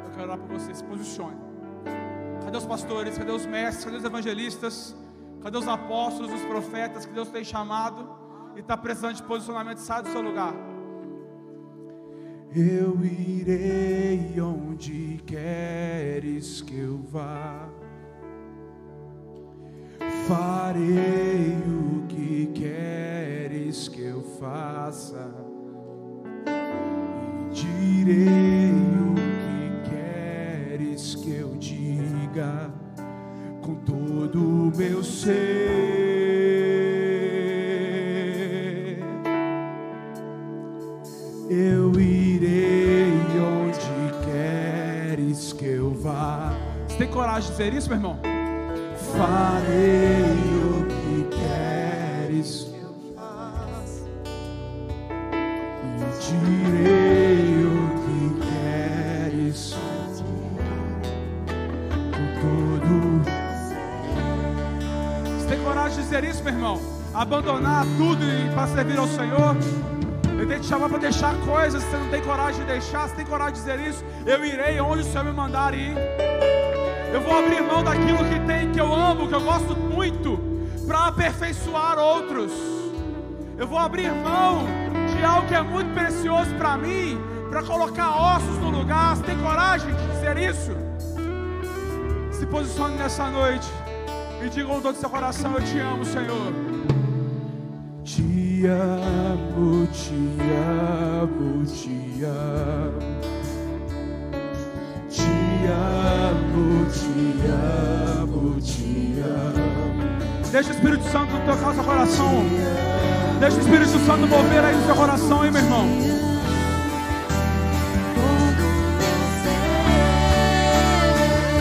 Eu quero orar por você. Se posicione. Cadê os pastores? Cadê os mestres? Cadê os evangelistas? Cadê os apóstolos, os profetas que Deus tem chamado? E está precisando de posicionamento, sai do seu lugar.
Eu irei onde queres que eu vá. Farei o que queres que eu faça. E direi
dizer isso, meu irmão?
farei o que queres que eu faça e direi o que queres com todo.
Você tem coragem de dizer isso, meu irmão? Abandonar tudo para servir ao Senhor? Eu tenho que te chamar para deixar coisas que você não tem coragem de deixar. Você tem coragem de dizer isso? Eu irei onde o Senhor me mandar ir. Eu vou abrir mão daquilo que tem, que eu amo, que eu gosto muito, para aperfeiçoar outros. Eu vou abrir mão de algo que é muito precioso para mim, para colocar ossos no lugar. Você tem coragem de dizer isso? Se posicione nessa noite e diga com todo seu coração: Eu te amo, Senhor.
Te amo, te amo, te amo. Te amo, te amo, te amo.
Deixa o Espírito Santo tocar o seu coração. Deixa o Espírito Santo mover aí no seu coração, hein, meu irmão.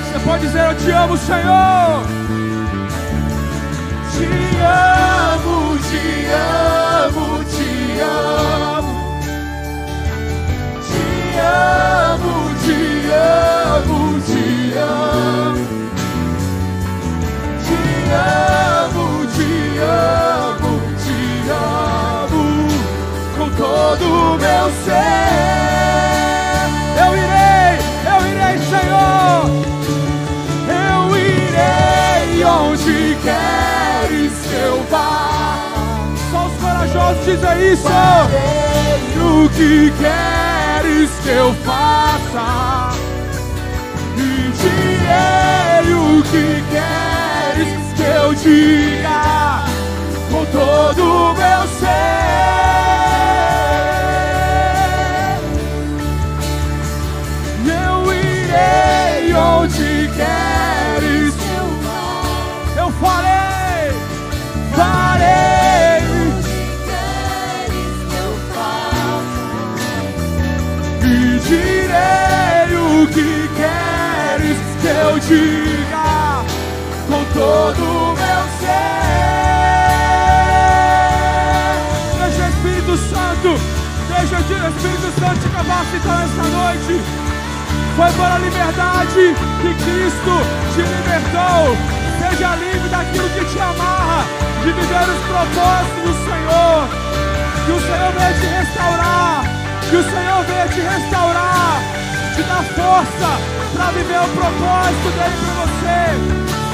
Você pode dizer: Eu te amo, Senhor.
Te amo, te amo, te amo. Te amo, te amo, Te amo, te amo, te amo. Com todo o meu ser.
Eu irei, eu irei, Senhor.
Eu irei onde queres que eu vá.
Só os corajosos dizem isso.
Farei o que queres que eu faça. Direi o que queres que eu diga. Diga com todo o meu ser.
Deixa o Espírito Santo, deixa o Espírito Santo te capacitar nesta noite. Foi para a liberdade que Cristo te libertou. Seja livre daquilo que te amarra, de viver os propósitos do Senhor. Que o Senhor venha te restaurar, que o Senhor venha te restaurar, te dar força para viver o propósito dele para você.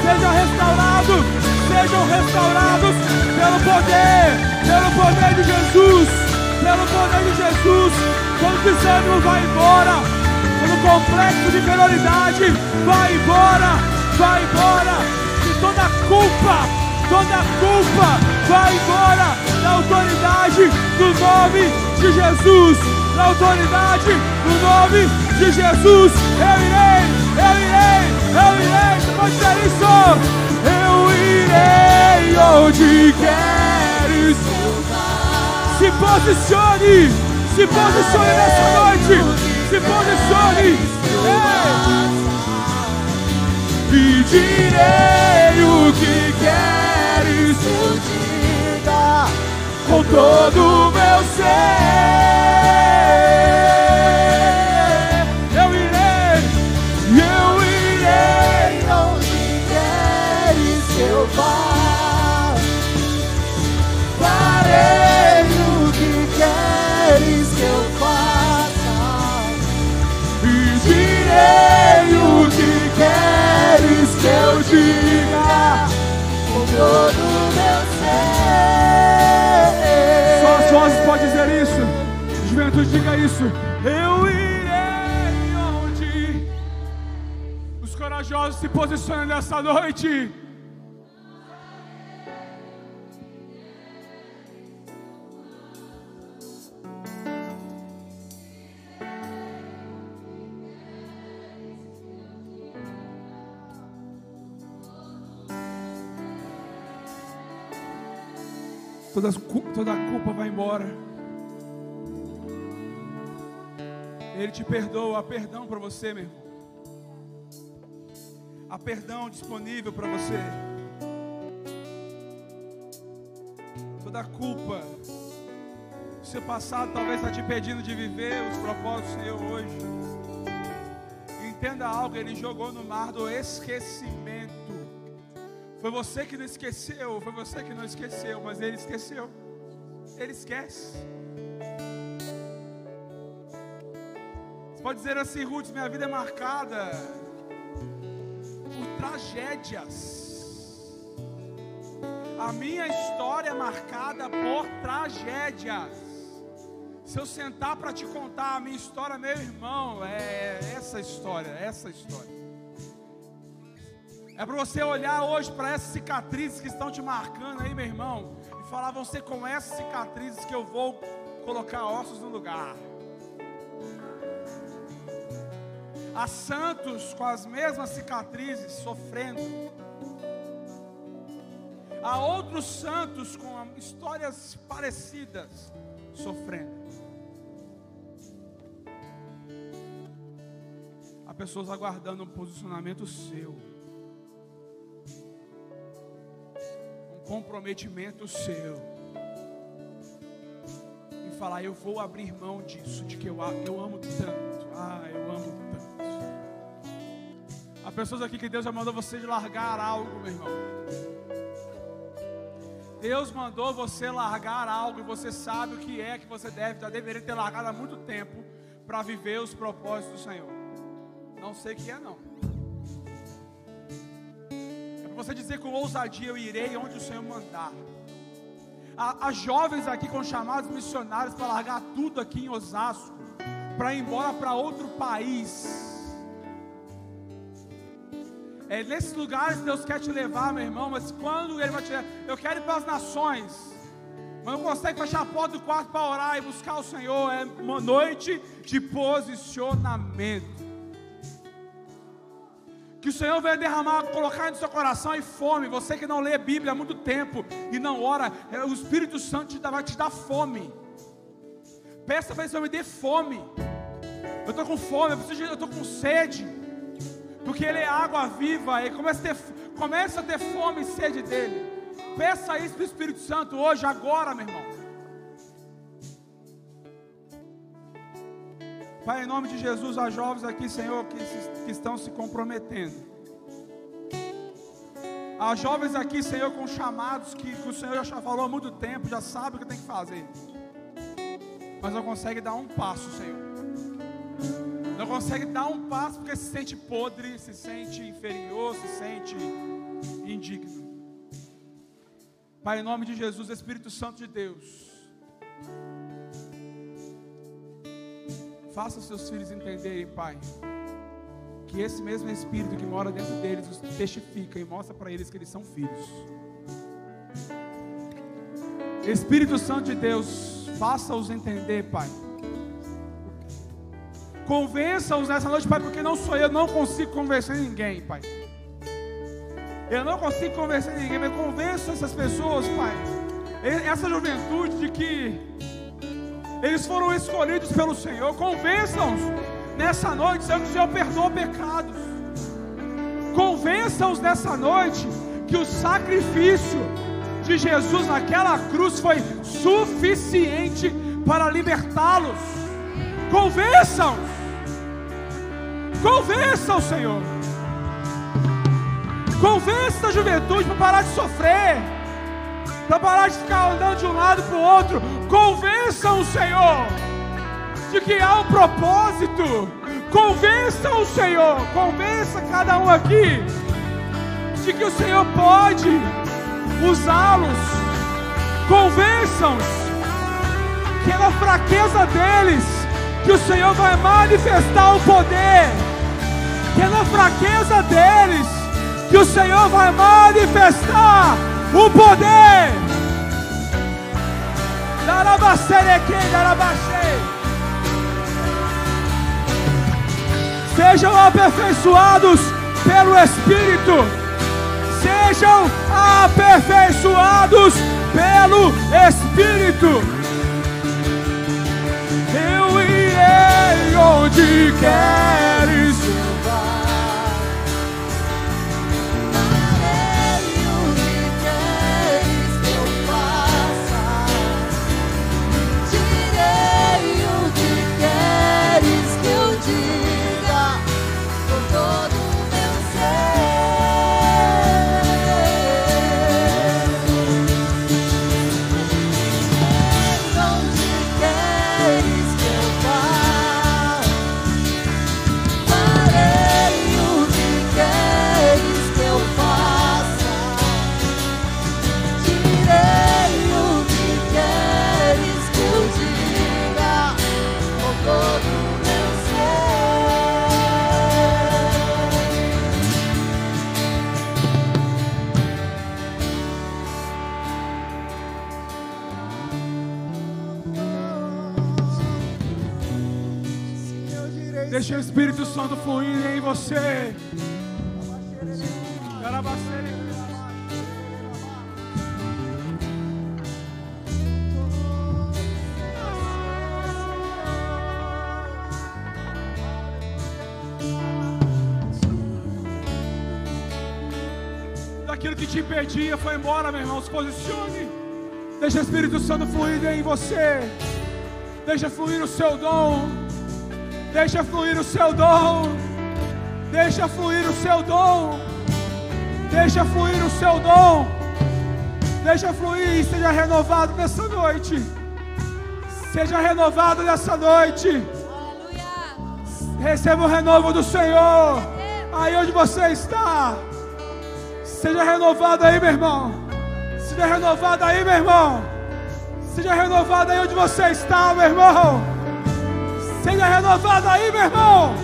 Seja restaurado, sejam restaurados pelo poder, pelo poder de Jesus, pelo poder de Jesus. Quando o vai embora, quando o complexo de inferioridade vai embora, vai embora. E toda culpa, toda culpa vai embora na autoridade do nome de Jesus. Na autoridade do nome de Jesus. Eu irei, eu irei, eu irei. Você pode dizer isso?
Eu irei onde queres.
Se posicione, se posicione nessa noite. Se posicione. Ei.
E direi o que queres diga com todo o meu ser. Diga
isso. Eu irei onde os corajosos se posicionam nessa noite. Toda, toda a culpa vai embora. Ele te perdoa, há perdão para você, meu irmão. Há perdão disponível para você. Toda culpa, o seu passado talvez está te impedindo de viver os propósitos do Senhor hoje. Entenda algo, Ele jogou no mar do esquecimento. Foi você que não esqueceu, foi você que não esqueceu, mas Ele esqueceu. Ele esquece. Você pode dizer assim, Ruth, minha vida é marcada por tragédias. A minha história é marcada por tragédias. Se eu sentar para te contar a minha história, meu irmão, é essa história, essa história. É para você olhar hoje para essas cicatrizes que estão te marcando aí, meu irmão, e falar: vão ser com essas cicatrizes que eu vou colocar ossos no lugar. Há santos com as mesmas cicatrizes sofrendo. Há outros santos com histórias parecidas sofrendo. Há pessoas aguardando um posicionamento seu, um comprometimento seu, e falar: Eu vou abrir mão disso, de que eu, eu amo tanto. Pessoas aqui que Deus já mandou você de largar algo, meu irmão. Deus mandou você largar algo e você sabe o que é que você deve, já deveria ter largado há muito tempo para viver os propósitos do Senhor. Não sei o que é não. É para você dizer com ousadia eu irei onde o Senhor mandar. Há, há jovens aqui com chamados missionários para largar tudo aqui em Osasco, para ir embora para outro país é nesses lugares que Deus quer te levar, meu irmão, mas quando Ele vai te levar, eu quero ir para as nações, mas não consegue fechar a porta do quarto para orar e buscar o Senhor, é uma noite de posicionamento. Que o Senhor venha derramar, colocar no seu coração e fome. Você que não lê a Bíblia há muito tempo e não ora, é, o Espírito Santo vai te dar fome. Peça para Ele, me dê fome. Eu estou com fome, eu estou com sede porque Ele é água viva, e começa a ter, começa a ter fome e sede dEle. Peça isso para o Espírito Santo hoje, agora, meu irmão. Pai, em nome de Jesus, há jovens aqui, Senhor, que, que estão se comprometendo. Há jovens aqui, Senhor, com chamados que, que o Senhor já falou há muito tempo, já sabe o que tem que fazer, mas não consegue dar um passo, Senhor não consegue dar um passo porque se sente podre, se sente inferior, se sente indigno. Pai, em nome de Jesus, Espírito Santo de Deus, faça os seus filhos entenderem, Pai, que esse mesmo Espírito que mora dentro deles os testifica e mostra para eles que eles são filhos. Espírito Santo de Deus, faça-os entender, Pai Convença-os nessa noite, Pai, porque não sou eu, não consigo convencer ninguém, Pai. Eu não consigo convencer ninguém, mas convença essas pessoas, Pai. Essa juventude de que eles foram escolhidos pelo Senhor. Convença-os nessa noite, Senhor, que o Senhor perdoa pecados. Convença-os nessa noite que o sacrifício de Jesus naquela cruz foi suficiente para libertá-los. Convençam-os. Convença o Senhor. Convença a juventude para parar de sofrer, para parar de ficar andando de um lado para o outro. Convença o Senhor de que há um propósito. Convença o Senhor, convença cada um aqui de que o Senhor pode usá-los. Convençam-os que na fraqueza deles que o Senhor vai manifestar o poder que é na fraqueza deles que o Senhor vai manifestar o poder. Sejam aperfeiçoados pelo Espírito. Sejam aperfeiçoados pelo Espírito. Eu irei onde queres impedia foi embora, meu irmão. Se posicione. Deixa o Espírito Santo fluir em você. Deixa fluir o seu dom. Deixa fluir o seu dom. Deixa fluir o seu dom. Deixa fluir o seu dom. Deixa fluir e seja renovado nessa noite. Seja renovado nessa noite. Receba o renovo do Senhor. Aí onde você está. Seja renovado aí, meu irmão. Seja renovado aí, meu irmão. Seja renovado aí onde você está, meu irmão. Seja renovado aí, meu irmão.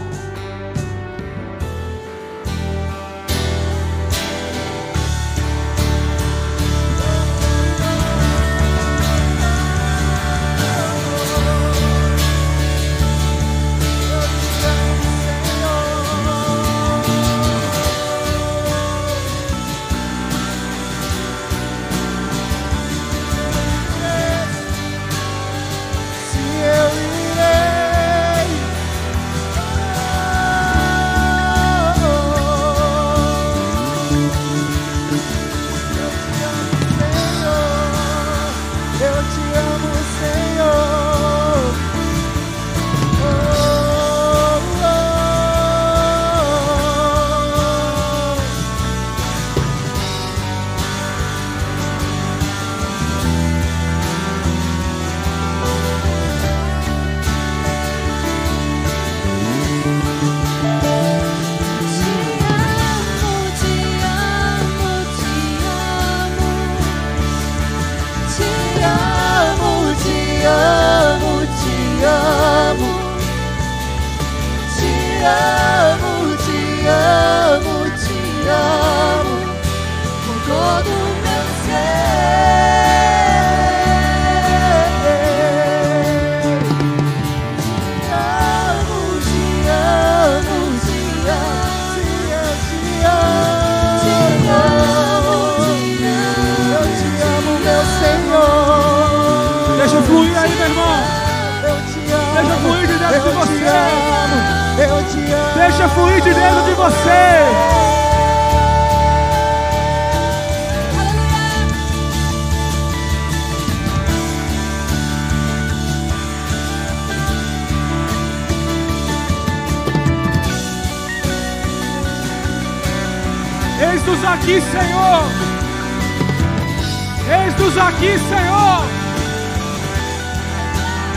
estamos aqui, Senhor.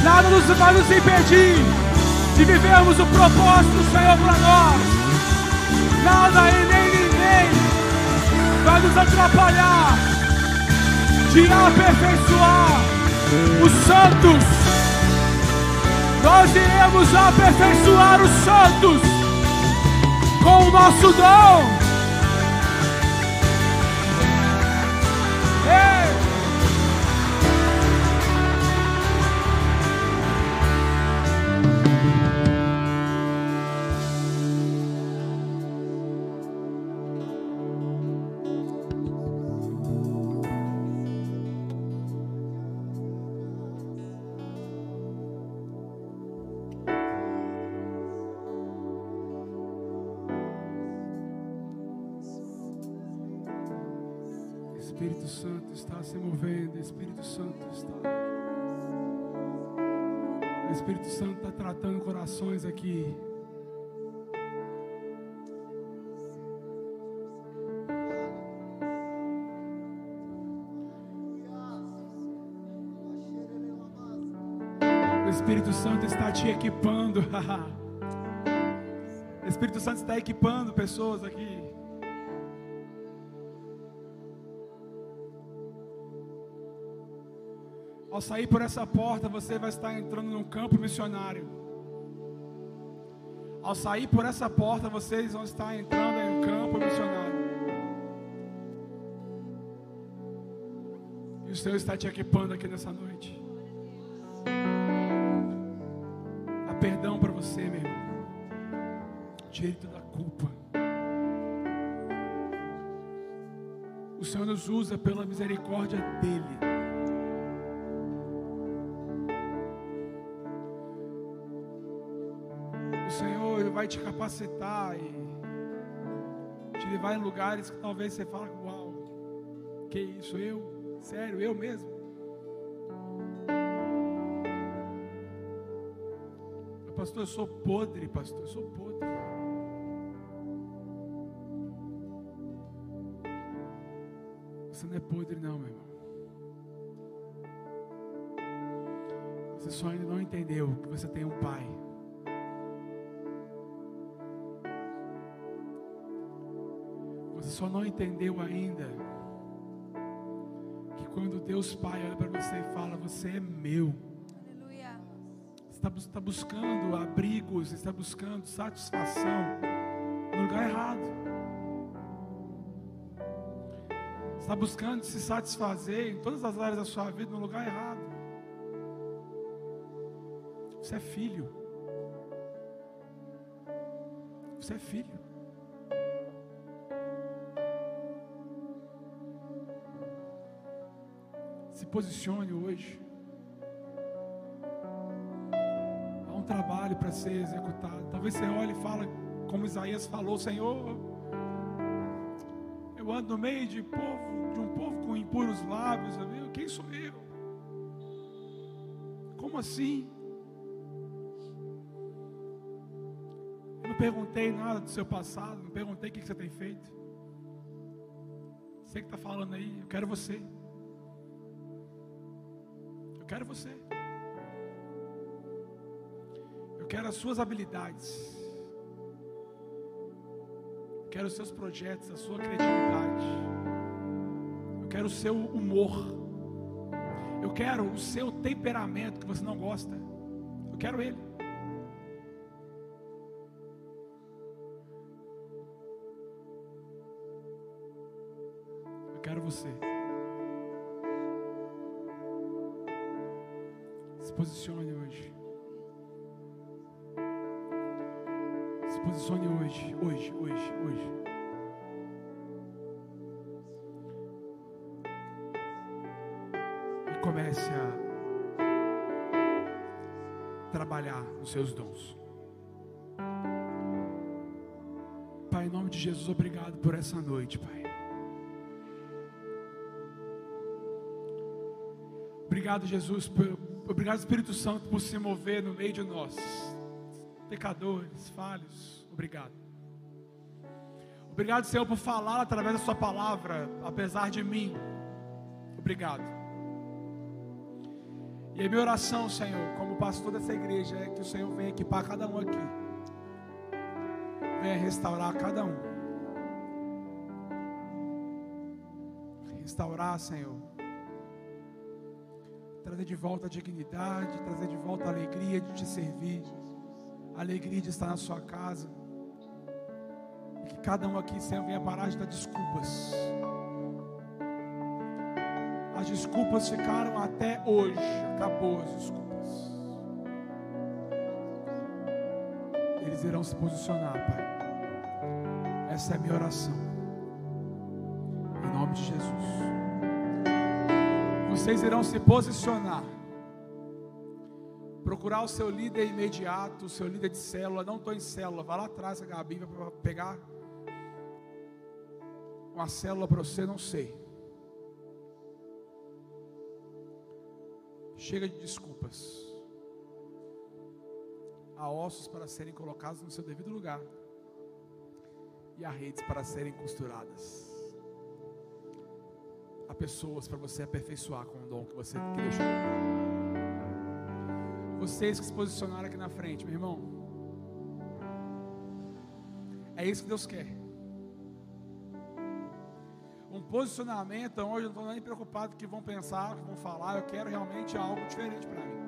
Nada nos vai nos impedir de vivermos o propósito Senhor para nós. Nada e nem ninguém vai nos atrapalhar de aperfeiçoar os santos. Nós iremos aperfeiçoar os santos com o nosso dom Espírito Santo está te equipando. o Espírito Santo está equipando pessoas aqui. Ao sair por essa porta, você vai estar entrando num campo missionário. Ao sair por essa porta, vocês vão estar entrando em um campo missionário. E o Senhor está te equipando aqui nessa noite. perdão para você, meu irmão. tire toda a culpa. O Senhor nos usa pela misericórdia dEle. Vai te capacitar e te levar em lugares que talvez você fale, uau, que isso, eu? Sério, eu mesmo? Pastor, eu sou podre, pastor, eu sou podre. Você não é podre, não, meu irmão. Você só ainda não entendeu que você tem um pai. Só não entendeu ainda que quando Deus Pai olha para você e fala: Você é meu.
Aleluia.
Você está, está buscando abrigos, está buscando satisfação no lugar errado. está buscando se satisfazer em todas as áreas da sua vida no lugar errado. Você é filho. Você é filho. Posicione hoje. Há um trabalho para ser executado. Talvez você olhe e fale, como Isaías falou, Senhor, eu ando no meio de povo de um povo com impuros lábios, amigo. Quem sou eu? Como assim? Eu não perguntei nada do seu passado, não perguntei o que você tem feito. Você que está falando aí, eu quero você. Eu quero você. Eu quero as suas habilidades. Eu quero os seus projetos, a sua criatividade quero o seu humor. Eu quero o seu temperamento que você não gosta. Eu quero ele. Eu quero você. Posicione hoje. Se posicione hoje, hoje, hoje, hoje. comece a trabalhar os seus dons. Pai, em nome de Jesus, obrigado por essa noite, Pai. Obrigado, Jesus, por, obrigado, Espírito Santo, por se mover no meio de nós, pecadores, falhos. Obrigado. Obrigado, Senhor, por falar através da Sua palavra, apesar de mim. Obrigado. E a minha oração, Senhor, como pastor dessa igreja, é que o Senhor venha equipar cada um aqui. Venha restaurar cada um. Restaurar, Senhor. Trazer de volta a dignidade, trazer de volta a alegria de te servir, a alegria de estar na sua casa. E que cada um aqui, Senhor, venha parar de dar desculpas as desculpas ficaram até hoje. Acabou as desculpas. Eles irão se posicionar, Pai. Essa é a minha oração. Em nome de Jesus. Vocês irão se posicionar. Procurar o seu líder imediato, o seu líder de célula. Não estou em célula. Vá lá atrás, a Gabi, para pegar uma célula para você, não sei. Chega de desculpas. Há ossos para serem colocados no seu devido lugar. E há redes para serem costuradas. Pessoas para você aperfeiçoar com o dom que você deixou. Vocês que se posicionaram aqui na frente, meu irmão. É isso que Deus quer um posicionamento onde eu não estou nem preocupado que vão pensar, que vão falar, eu quero realmente algo diferente para mim.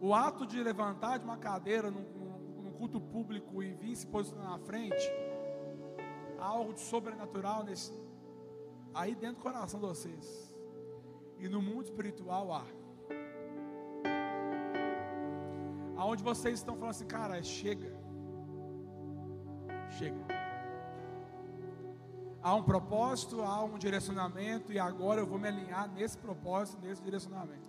O ato de levantar de uma cadeira num, num culto público e vir se posicionar na frente, algo de sobrenatural nesse, aí dentro do coração de vocês. E no mundo espiritual há. Aonde vocês estão falando assim, cara, chega. Chega. Há um propósito, há um direcionamento, e agora eu vou me alinhar nesse propósito, nesse direcionamento.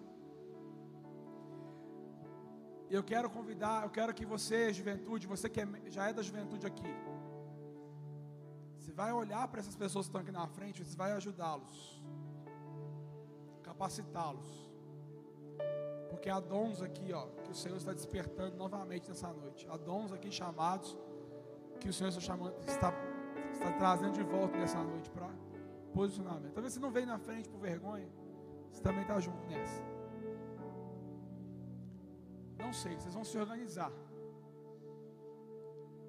Eu quero convidar, eu quero que você, juventude, você que é, já é da juventude aqui, você vai olhar para essas pessoas que estão aqui na frente, você vai ajudá-los, capacitá-los. Porque há dons aqui, ó, que o Senhor está despertando novamente nessa noite. Há dons aqui chamados que o Senhor está chamando, está, está trazendo de volta nessa noite para posicionamento. Talvez você não veio na frente por vergonha, você também está junto nessa. Não sei, vocês vão se organizar.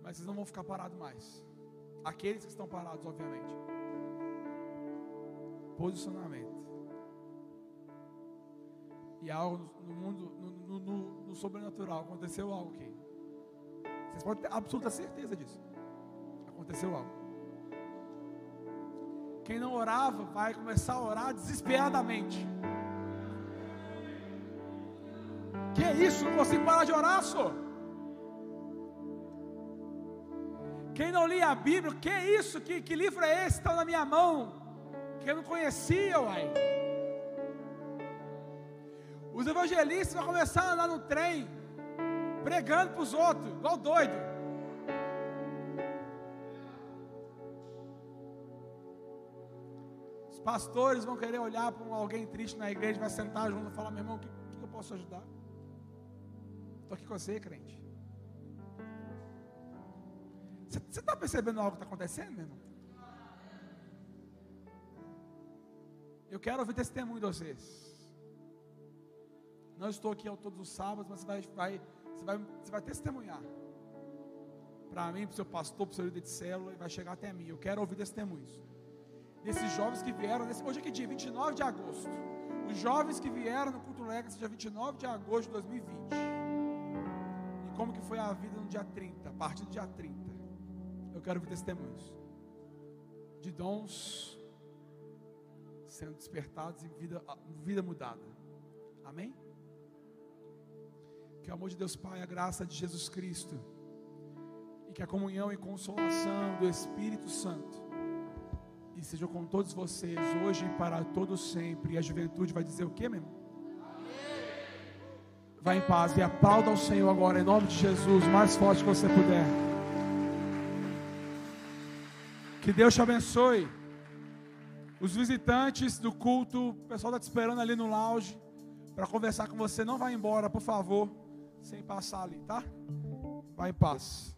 Mas vocês não vão ficar parados mais. Aqueles que estão parados, obviamente. Posicionamento. E algo no mundo, no, no, no, sobrenatural, aconteceu algo aqui. Vocês podem ter absoluta certeza disso. Aconteceu algo. Quem não orava vai começar a orar desesperadamente. Que é isso? Não consigo parar de orar, só. Quem não lia a Bíblia, que é isso? Que, que livro é esse que está na minha mão? Que eu não conhecia, uai. Os evangelistas vão começar a andar no trem, pregando para os outros, igual doido. Os pastores vão querer olhar para alguém triste na igreja, vai sentar junto e falar: meu irmão, o que, que eu posso ajudar? Estou aqui com você, crente. Você está percebendo algo que está acontecendo, meu irmão? Eu quero ouvir testemunho de vocês. Não estou aqui todos os sábados, mas você vai, vai, você vai, você vai testemunhar. Para mim, para o seu pastor, para o seu líder de célula, e vai chegar até mim. Eu quero ouvir testemunhos. Desses jovens que vieram, hoje é que dia? 29 de agosto. Os jovens que vieram no culto Legacy, dia 29 de agosto de 2020. E como que foi a vida no dia 30, a partir do dia 30. Eu quero ouvir testemunhos. De dons sendo despertados e vida, vida mudada. Amém? Que o amor de Deus Pai, a graça de Jesus Cristo e que a comunhão e consolação do Espírito Santo e seja com todos vocês hoje e para todos sempre. E a juventude vai dizer o que, meu irmão? Vai em paz e aplauda ao Senhor agora em nome de Jesus, mais forte que você puder. Que Deus te abençoe. Os visitantes do culto, o pessoal está te esperando ali no lounge para conversar com você. Não vai embora, por favor sem passar ali, tá? Vai em paz.